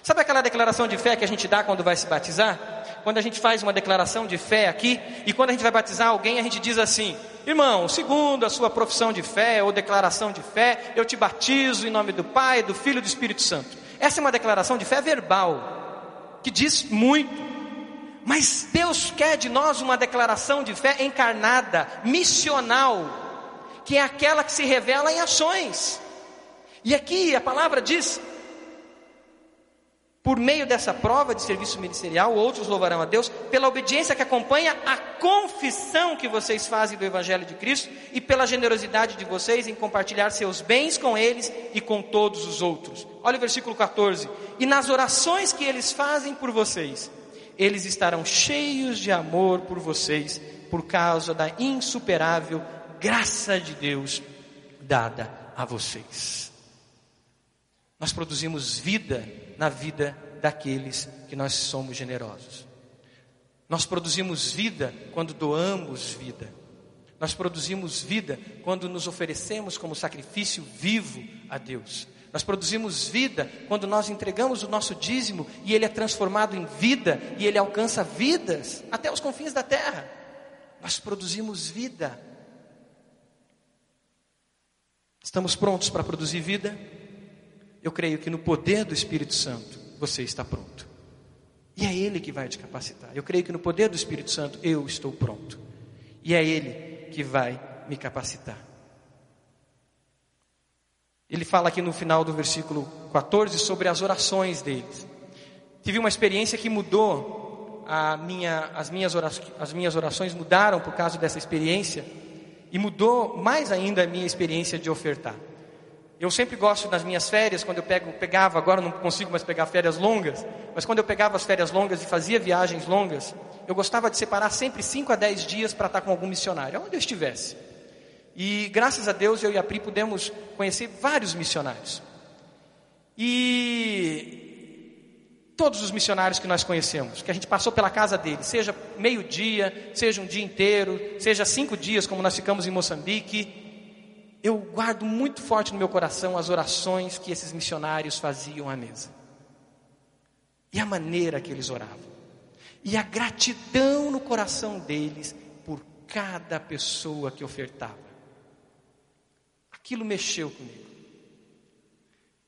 Sabe aquela declaração de fé que a gente dá quando vai se batizar? Quando a gente faz uma declaração de fé aqui, e quando a gente vai batizar alguém, a gente diz assim: Irmão, segundo a sua profissão de fé ou declaração de fé, eu te batizo em nome do Pai, do Filho e do Espírito Santo. Essa é uma declaração de fé verbal, que diz muito. Mas Deus quer de nós uma declaração de fé encarnada, missional, que é aquela que se revela em ações. E aqui a palavra diz: por meio dessa prova de serviço ministerial, outros louvarão a Deus pela obediência que acompanha a confissão que vocês fazem do Evangelho de Cristo e pela generosidade de vocês em compartilhar seus bens com eles e com todos os outros. Olha o versículo 14: e nas orações que eles fazem por vocês eles estarão cheios de amor por vocês, por causa da insuperável graça de Deus dada a vocês. Nós produzimos vida na vida daqueles que nós somos generosos. Nós produzimos vida quando doamos vida. Nós produzimos vida quando nos oferecemos como sacrifício vivo a Deus. Nós produzimos vida quando nós entregamos o nosso dízimo e ele é transformado em vida e ele alcança vidas até os confins da terra. Nós produzimos vida. Estamos prontos para produzir vida? Eu creio que no poder do Espírito Santo você está pronto. E é Ele que vai te capacitar. Eu creio que no poder do Espírito Santo eu estou pronto. E é Ele que vai me capacitar. Ele fala aqui no final do versículo 14 sobre as orações deles. Tive uma experiência que mudou minha, as, minhas orações, as minhas orações mudaram por causa dessa experiência e mudou mais ainda a minha experiência de ofertar. Eu sempre gosto nas minhas férias, quando eu pego, pegava, agora não consigo mais pegar férias longas, mas quando eu pegava as férias longas e fazia viagens longas, eu gostava de separar sempre 5 a 10 dias para estar com algum missionário, onde eu estivesse. E graças a Deus eu e a Pri pudemos conhecer vários missionários. E todos os missionários que nós conhecemos, que a gente passou pela casa deles, seja meio-dia, seja um dia inteiro, seja cinco dias, como nós ficamos em Moçambique, eu guardo muito forte no meu coração as orações que esses missionários faziam à mesa. E a maneira que eles oravam. E a gratidão no coração deles por cada pessoa que ofertava. Aquilo mexeu comigo.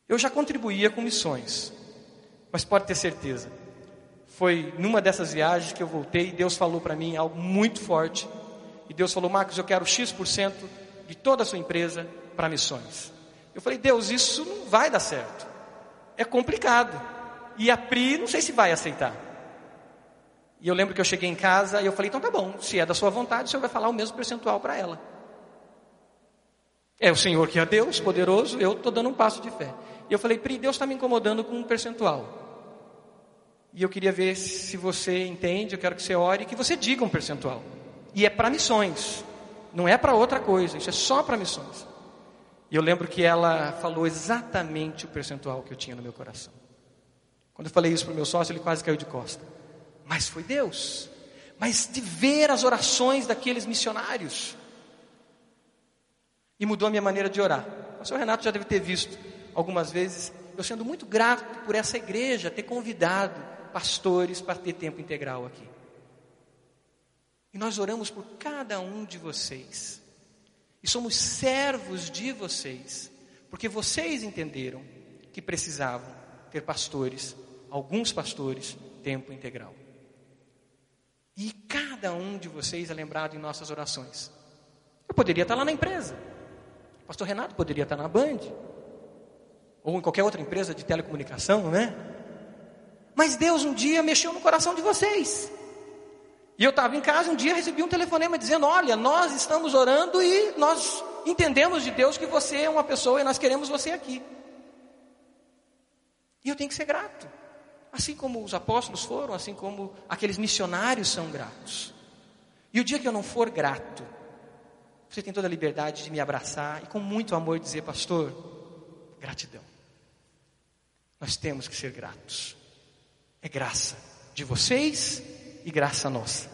Eu já contribuía com missões, mas pode ter certeza, foi numa dessas viagens que eu voltei e Deus falou para mim algo muito forte. E Deus falou: Marcos, eu quero X% de toda a sua empresa para missões. Eu falei: Deus, isso não vai dar certo. É complicado. E a Pri, não sei se vai aceitar. E eu lembro que eu cheguei em casa e eu falei: então tá bom, se é da sua vontade, o senhor vai falar o mesmo percentual para ela. É o Senhor que é Deus, poderoso, eu estou dando um passo de fé. E eu falei: Pri, Deus está me incomodando com um percentual. E eu queria ver se você entende, eu quero que você ore, que você diga um percentual. E é para missões, não é para outra coisa, isso é só para missões. E eu lembro que ela falou exatamente o percentual que eu tinha no meu coração. Quando eu falei isso para o meu sócio, ele quase caiu de costa. Mas foi Deus. Mas de ver as orações daqueles missionários. E mudou a minha maneira de orar. O senhor Renato já deve ter visto algumas vezes, eu sendo muito grato por essa igreja ter convidado pastores para ter tempo integral aqui. E nós oramos por cada um de vocês. E somos servos de vocês, porque vocês entenderam que precisavam ter pastores, alguns pastores, tempo integral. E cada um de vocês é lembrado em nossas orações. Eu poderia estar lá na empresa. Pastor Renato poderia estar na Band. Ou em qualquer outra empresa de telecomunicação, né? Mas Deus um dia mexeu no coração de vocês. E eu estava em casa, um dia recebi um telefonema dizendo: Olha, nós estamos orando e nós entendemos de Deus que você é uma pessoa e nós queremos você aqui. E eu tenho que ser grato. Assim como os apóstolos foram, assim como aqueles missionários são gratos. E o dia que eu não for grato, você tem toda a liberdade de me abraçar e com muito amor dizer, pastor, gratidão. Nós temos que ser gratos. É graça de vocês e graça nossa.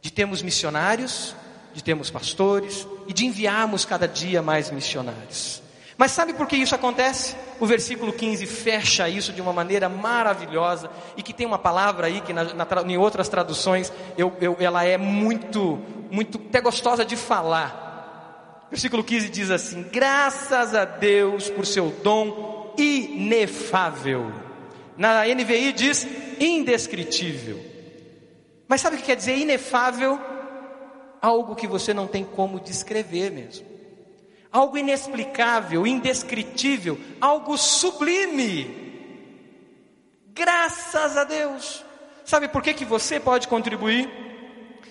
De termos missionários, de termos pastores e de enviarmos cada dia mais missionários. Mas sabe por que isso acontece? O versículo 15 fecha isso de uma maneira maravilhosa e que tem uma palavra aí que na, na, em outras traduções eu, eu, ela é muito, muito até gostosa de falar. Versículo 15 diz assim: Graças a Deus por seu dom inefável. Na NVI diz indescritível. Mas sabe o que quer dizer inefável? Algo que você não tem como descrever mesmo algo inexplicável, indescritível, algo sublime. Graças a Deus. Sabe por que, que você pode contribuir?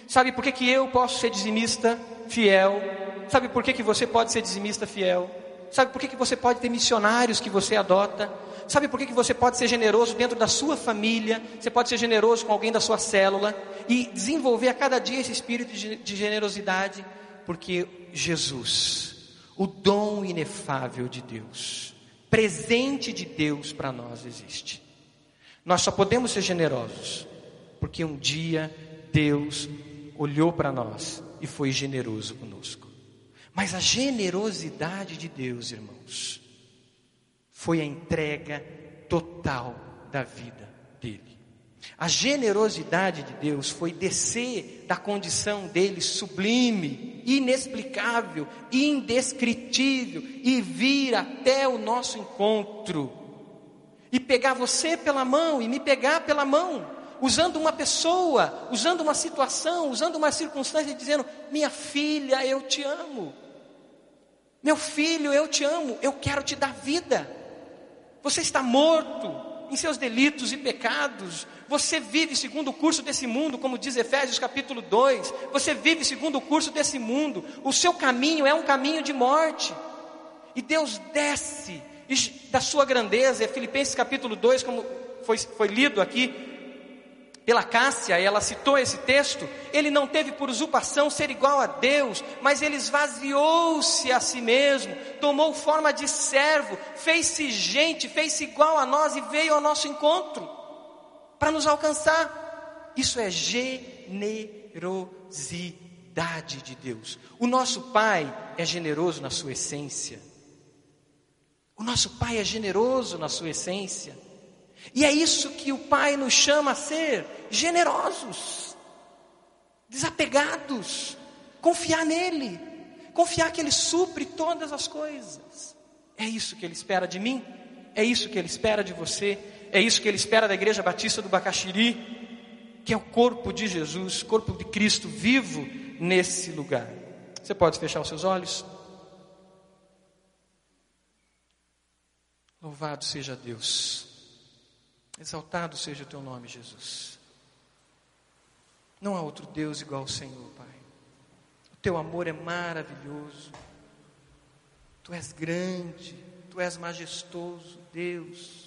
Sabe por que, que eu posso ser dizimista fiel? Sabe por que, que você pode ser dizimista fiel? Sabe por que, que você pode ter missionários que você adota? Sabe por que, que você pode ser generoso dentro da sua família? Você pode ser generoso com alguém da sua célula e desenvolver a cada dia esse espírito de generosidade? Porque Jesus o dom inefável de Deus, presente de Deus para nós existe. Nós só podemos ser generosos porque um dia Deus olhou para nós e foi generoso conosco. Mas a generosidade de Deus, irmãos, foi a entrega total da vida dele. A generosidade de Deus foi descer da condição dele sublime, inexplicável, indescritível e vir até o nosso encontro e pegar você pela mão e me pegar pela mão, usando uma pessoa, usando uma situação, usando uma circunstância, dizendo: Minha filha, eu te amo. Meu filho, eu te amo, eu quero te dar vida. Você está morto em seus delitos e pecados, você vive segundo o curso desse mundo, como diz Efésios capítulo 2. Você vive segundo o curso desse mundo. O seu caminho é um caminho de morte. E Deus desce da sua grandeza. É Filipenses capítulo 2, como foi, foi lido aqui pela Cássia, ela citou esse texto. Ele não teve por usurpação ser igual a Deus, mas ele esvaziou-se a si mesmo, tomou forma de servo, fez-se gente, fez-se igual a nós e veio ao nosso encontro para nos alcançar. Isso é generosidade de Deus. O nosso Pai é generoso na sua essência. O nosso Pai é generoso na sua essência. E é isso que o Pai nos chama a ser: generosos, desapegados, confiar nele, confiar que Ele supre todas as coisas. É isso que Ele espera de mim, é isso que Ele espera de você. É isso que ele espera da Igreja Batista do Bacaxiri, que é o corpo de Jesus, corpo de Cristo vivo nesse lugar. Você pode fechar os seus olhos? Louvado seja Deus, exaltado seja o teu nome, Jesus. Não há outro Deus igual ao Senhor, Pai. O teu amor é maravilhoso. Tu és grande, tu és majestoso, Deus.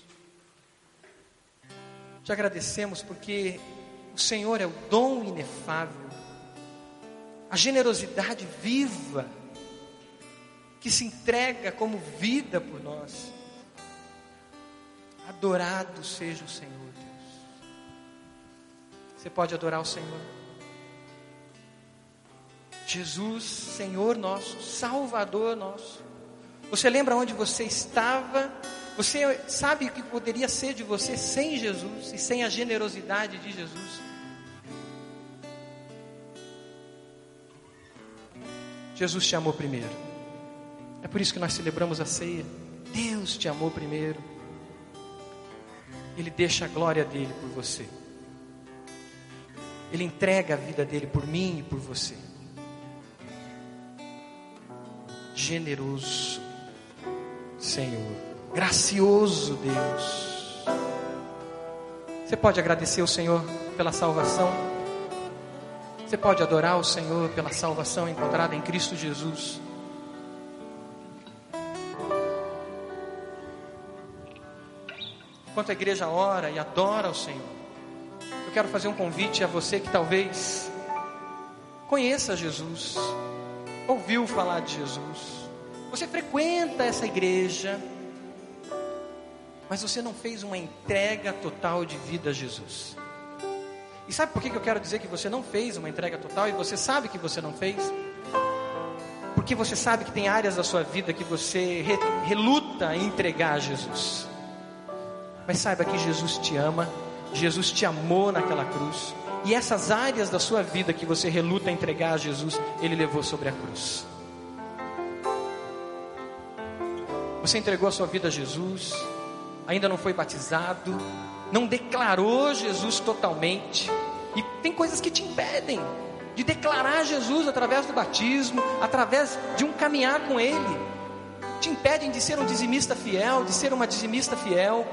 Te agradecemos porque o Senhor é o dom inefável, a generosidade viva, que se entrega como vida por nós. Adorado seja o Senhor, Deus. Você pode adorar o Senhor. Jesus, Senhor nosso, Salvador nosso. Você lembra onde você estava? Você sabe o que poderia ser de você sem Jesus e sem a generosidade de Jesus? Jesus te amou primeiro. É por isso que nós celebramos a ceia. Deus te amou primeiro. Ele deixa a glória dele por você. Ele entrega a vida dele por mim e por você. Generoso Senhor, gracioso Deus. Você pode agradecer o Senhor pela salvação? Você pode adorar o Senhor pela salvação encontrada em Cristo Jesus. Enquanto a igreja ora e adora o Senhor, eu quero fazer um convite a você que talvez conheça Jesus, ouviu falar de Jesus, você frequenta essa igreja, mas você não fez uma entrega total de vida a Jesus. E sabe por que eu quero dizer que você não fez uma entrega total e você sabe que você não fez? Porque você sabe que tem áreas da sua vida que você reluta em entregar a Jesus. Mas saiba que Jesus te ama, Jesus te amou naquela cruz, e essas áreas da sua vida que você reluta em entregar a Jesus, Ele levou sobre a cruz. Você entregou a sua vida a Jesus, ainda não foi batizado, não declarou Jesus totalmente, e tem coisas que te impedem de declarar Jesus através do batismo, através de um caminhar com Ele, te impedem de ser um dizimista fiel, de ser uma dizimista fiel,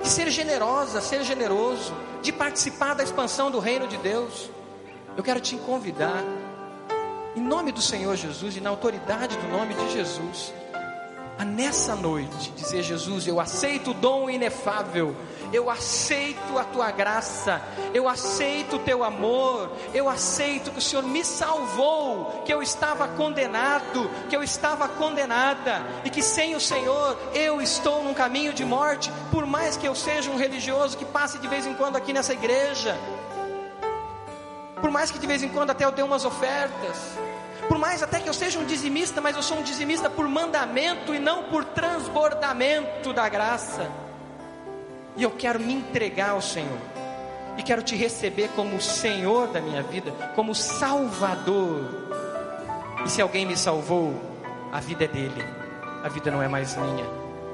de ser generosa, ser generoso, de participar da expansão do reino de Deus. Eu quero te convidar, em nome do Senhor Jesus e na autoridade do nome de Jesus, a nessa noite dizer: Jesus, eu aceito o dom inefável, eu aceito a tua graça, eu aceito o teu amor, eu aceito que o Senhor me salvou, que eu estava condenado, que eu estava condenada e que sem o Senhor eu estou num caminho de morte, por mais que eu seja um religioso que passe de vez em quando aqui nessa igreja, por mais que de vez em quando até eu dê umas ofertas por mais até que eu seja um dizimista, mas eu sou um dizimista por mandamento e não por transbordamento da graça. E eu quero me entregar ao Senhor. E quero te receber como Senhor da minha vida, como Salvador. E se alguém me salvou, a vida é dele. A vida não é mais minha,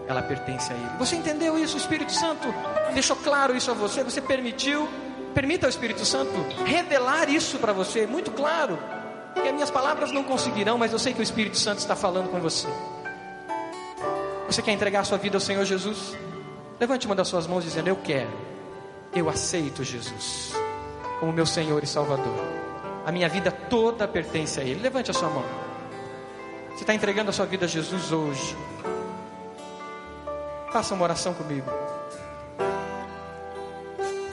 ela pertence a ele. Você entendeu isso? O Espírito Santo deixou claro isso a você. Você permitiu, permita ao Espírito Santo revelar isso para você, muito claro. E as minhas palavras não conseguirão, mas eu sei que o Espírito Santo está falando com você. Você quer entregar a sua vida ao Senhor Jesus? Levante uma das suas mãos dizendo: Eu quero, eu aceito Jesus como meu Senhor e Salvador. A minha vida toda pertence a Ele. Levante a sua mão. Você está entregando a sua vida a Jesus hoje. Faça uma oração comigo.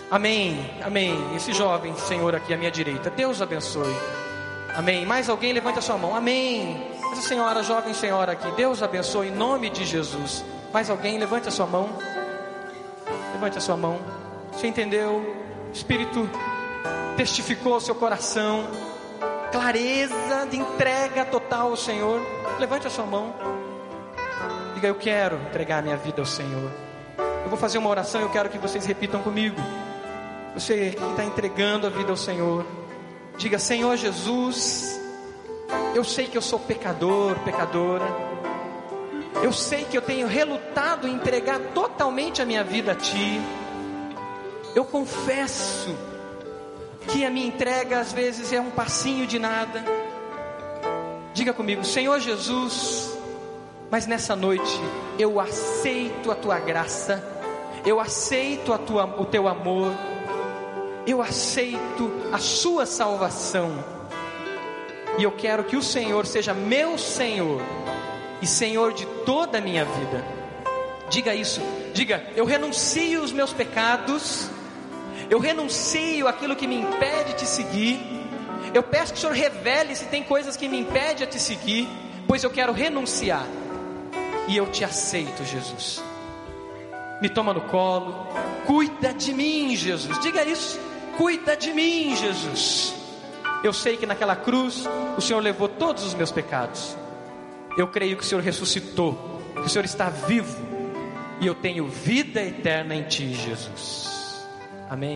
Amém, amém. Esse jovem Senhor aqui à minha direita, Deus abençoe. Amém. Mais alguém levante a sua mão. Amém. Essa senhora, jovem senhora aqui, Deus abençoe em nome de Jesus. Mais alguém levante a sua mão. Levante a sua mão. Você entendeu? Espírito testificou seu coração clareza de entrega total ao Senhor. Levante a sua mão. Diga: Eu quero entregar minha vida ao Senhor. Eu vou fazer uma oração. Eu quero que vocês repitam comigo. Você que está entregando a vida ao Senhor. Diga, Senhor Jesus, eu sei que eu sou pecador, pecadora. Eu sei que eu tenho relutado em entregar totalmente a minha vida a Ti. Eu confesso que a minha entrega às vezes é um passinho de nada. Diga comigo, Senhor Jesus, mas nessa noite eu aceito a Tua graça, eu aceito a tua, o Teu amor eu aceito a Sua salvação. E eu quero que o Senhor seja meu Senhor e Senhor de toda a minha vida. Diga isso, diga: eu renuncio os meus pecados, eu renuncio aquilo que me impede de te seguir. Eu peço que o Senhor revele se tem coisas que me impedem a te seguir, pois eu quero renunciar e eu te aceito, Jesus. Me toma no colo, cuida de mim, Jesus. Diga isso, cuida de mim, Jesus. Eu sei que naquela cruz o Senhor levou todos os meus pecados. Eu creio que o Senhor ressuscitou, que o Senhor está vivo e eu tenho vida eterna em Ti, Jesus.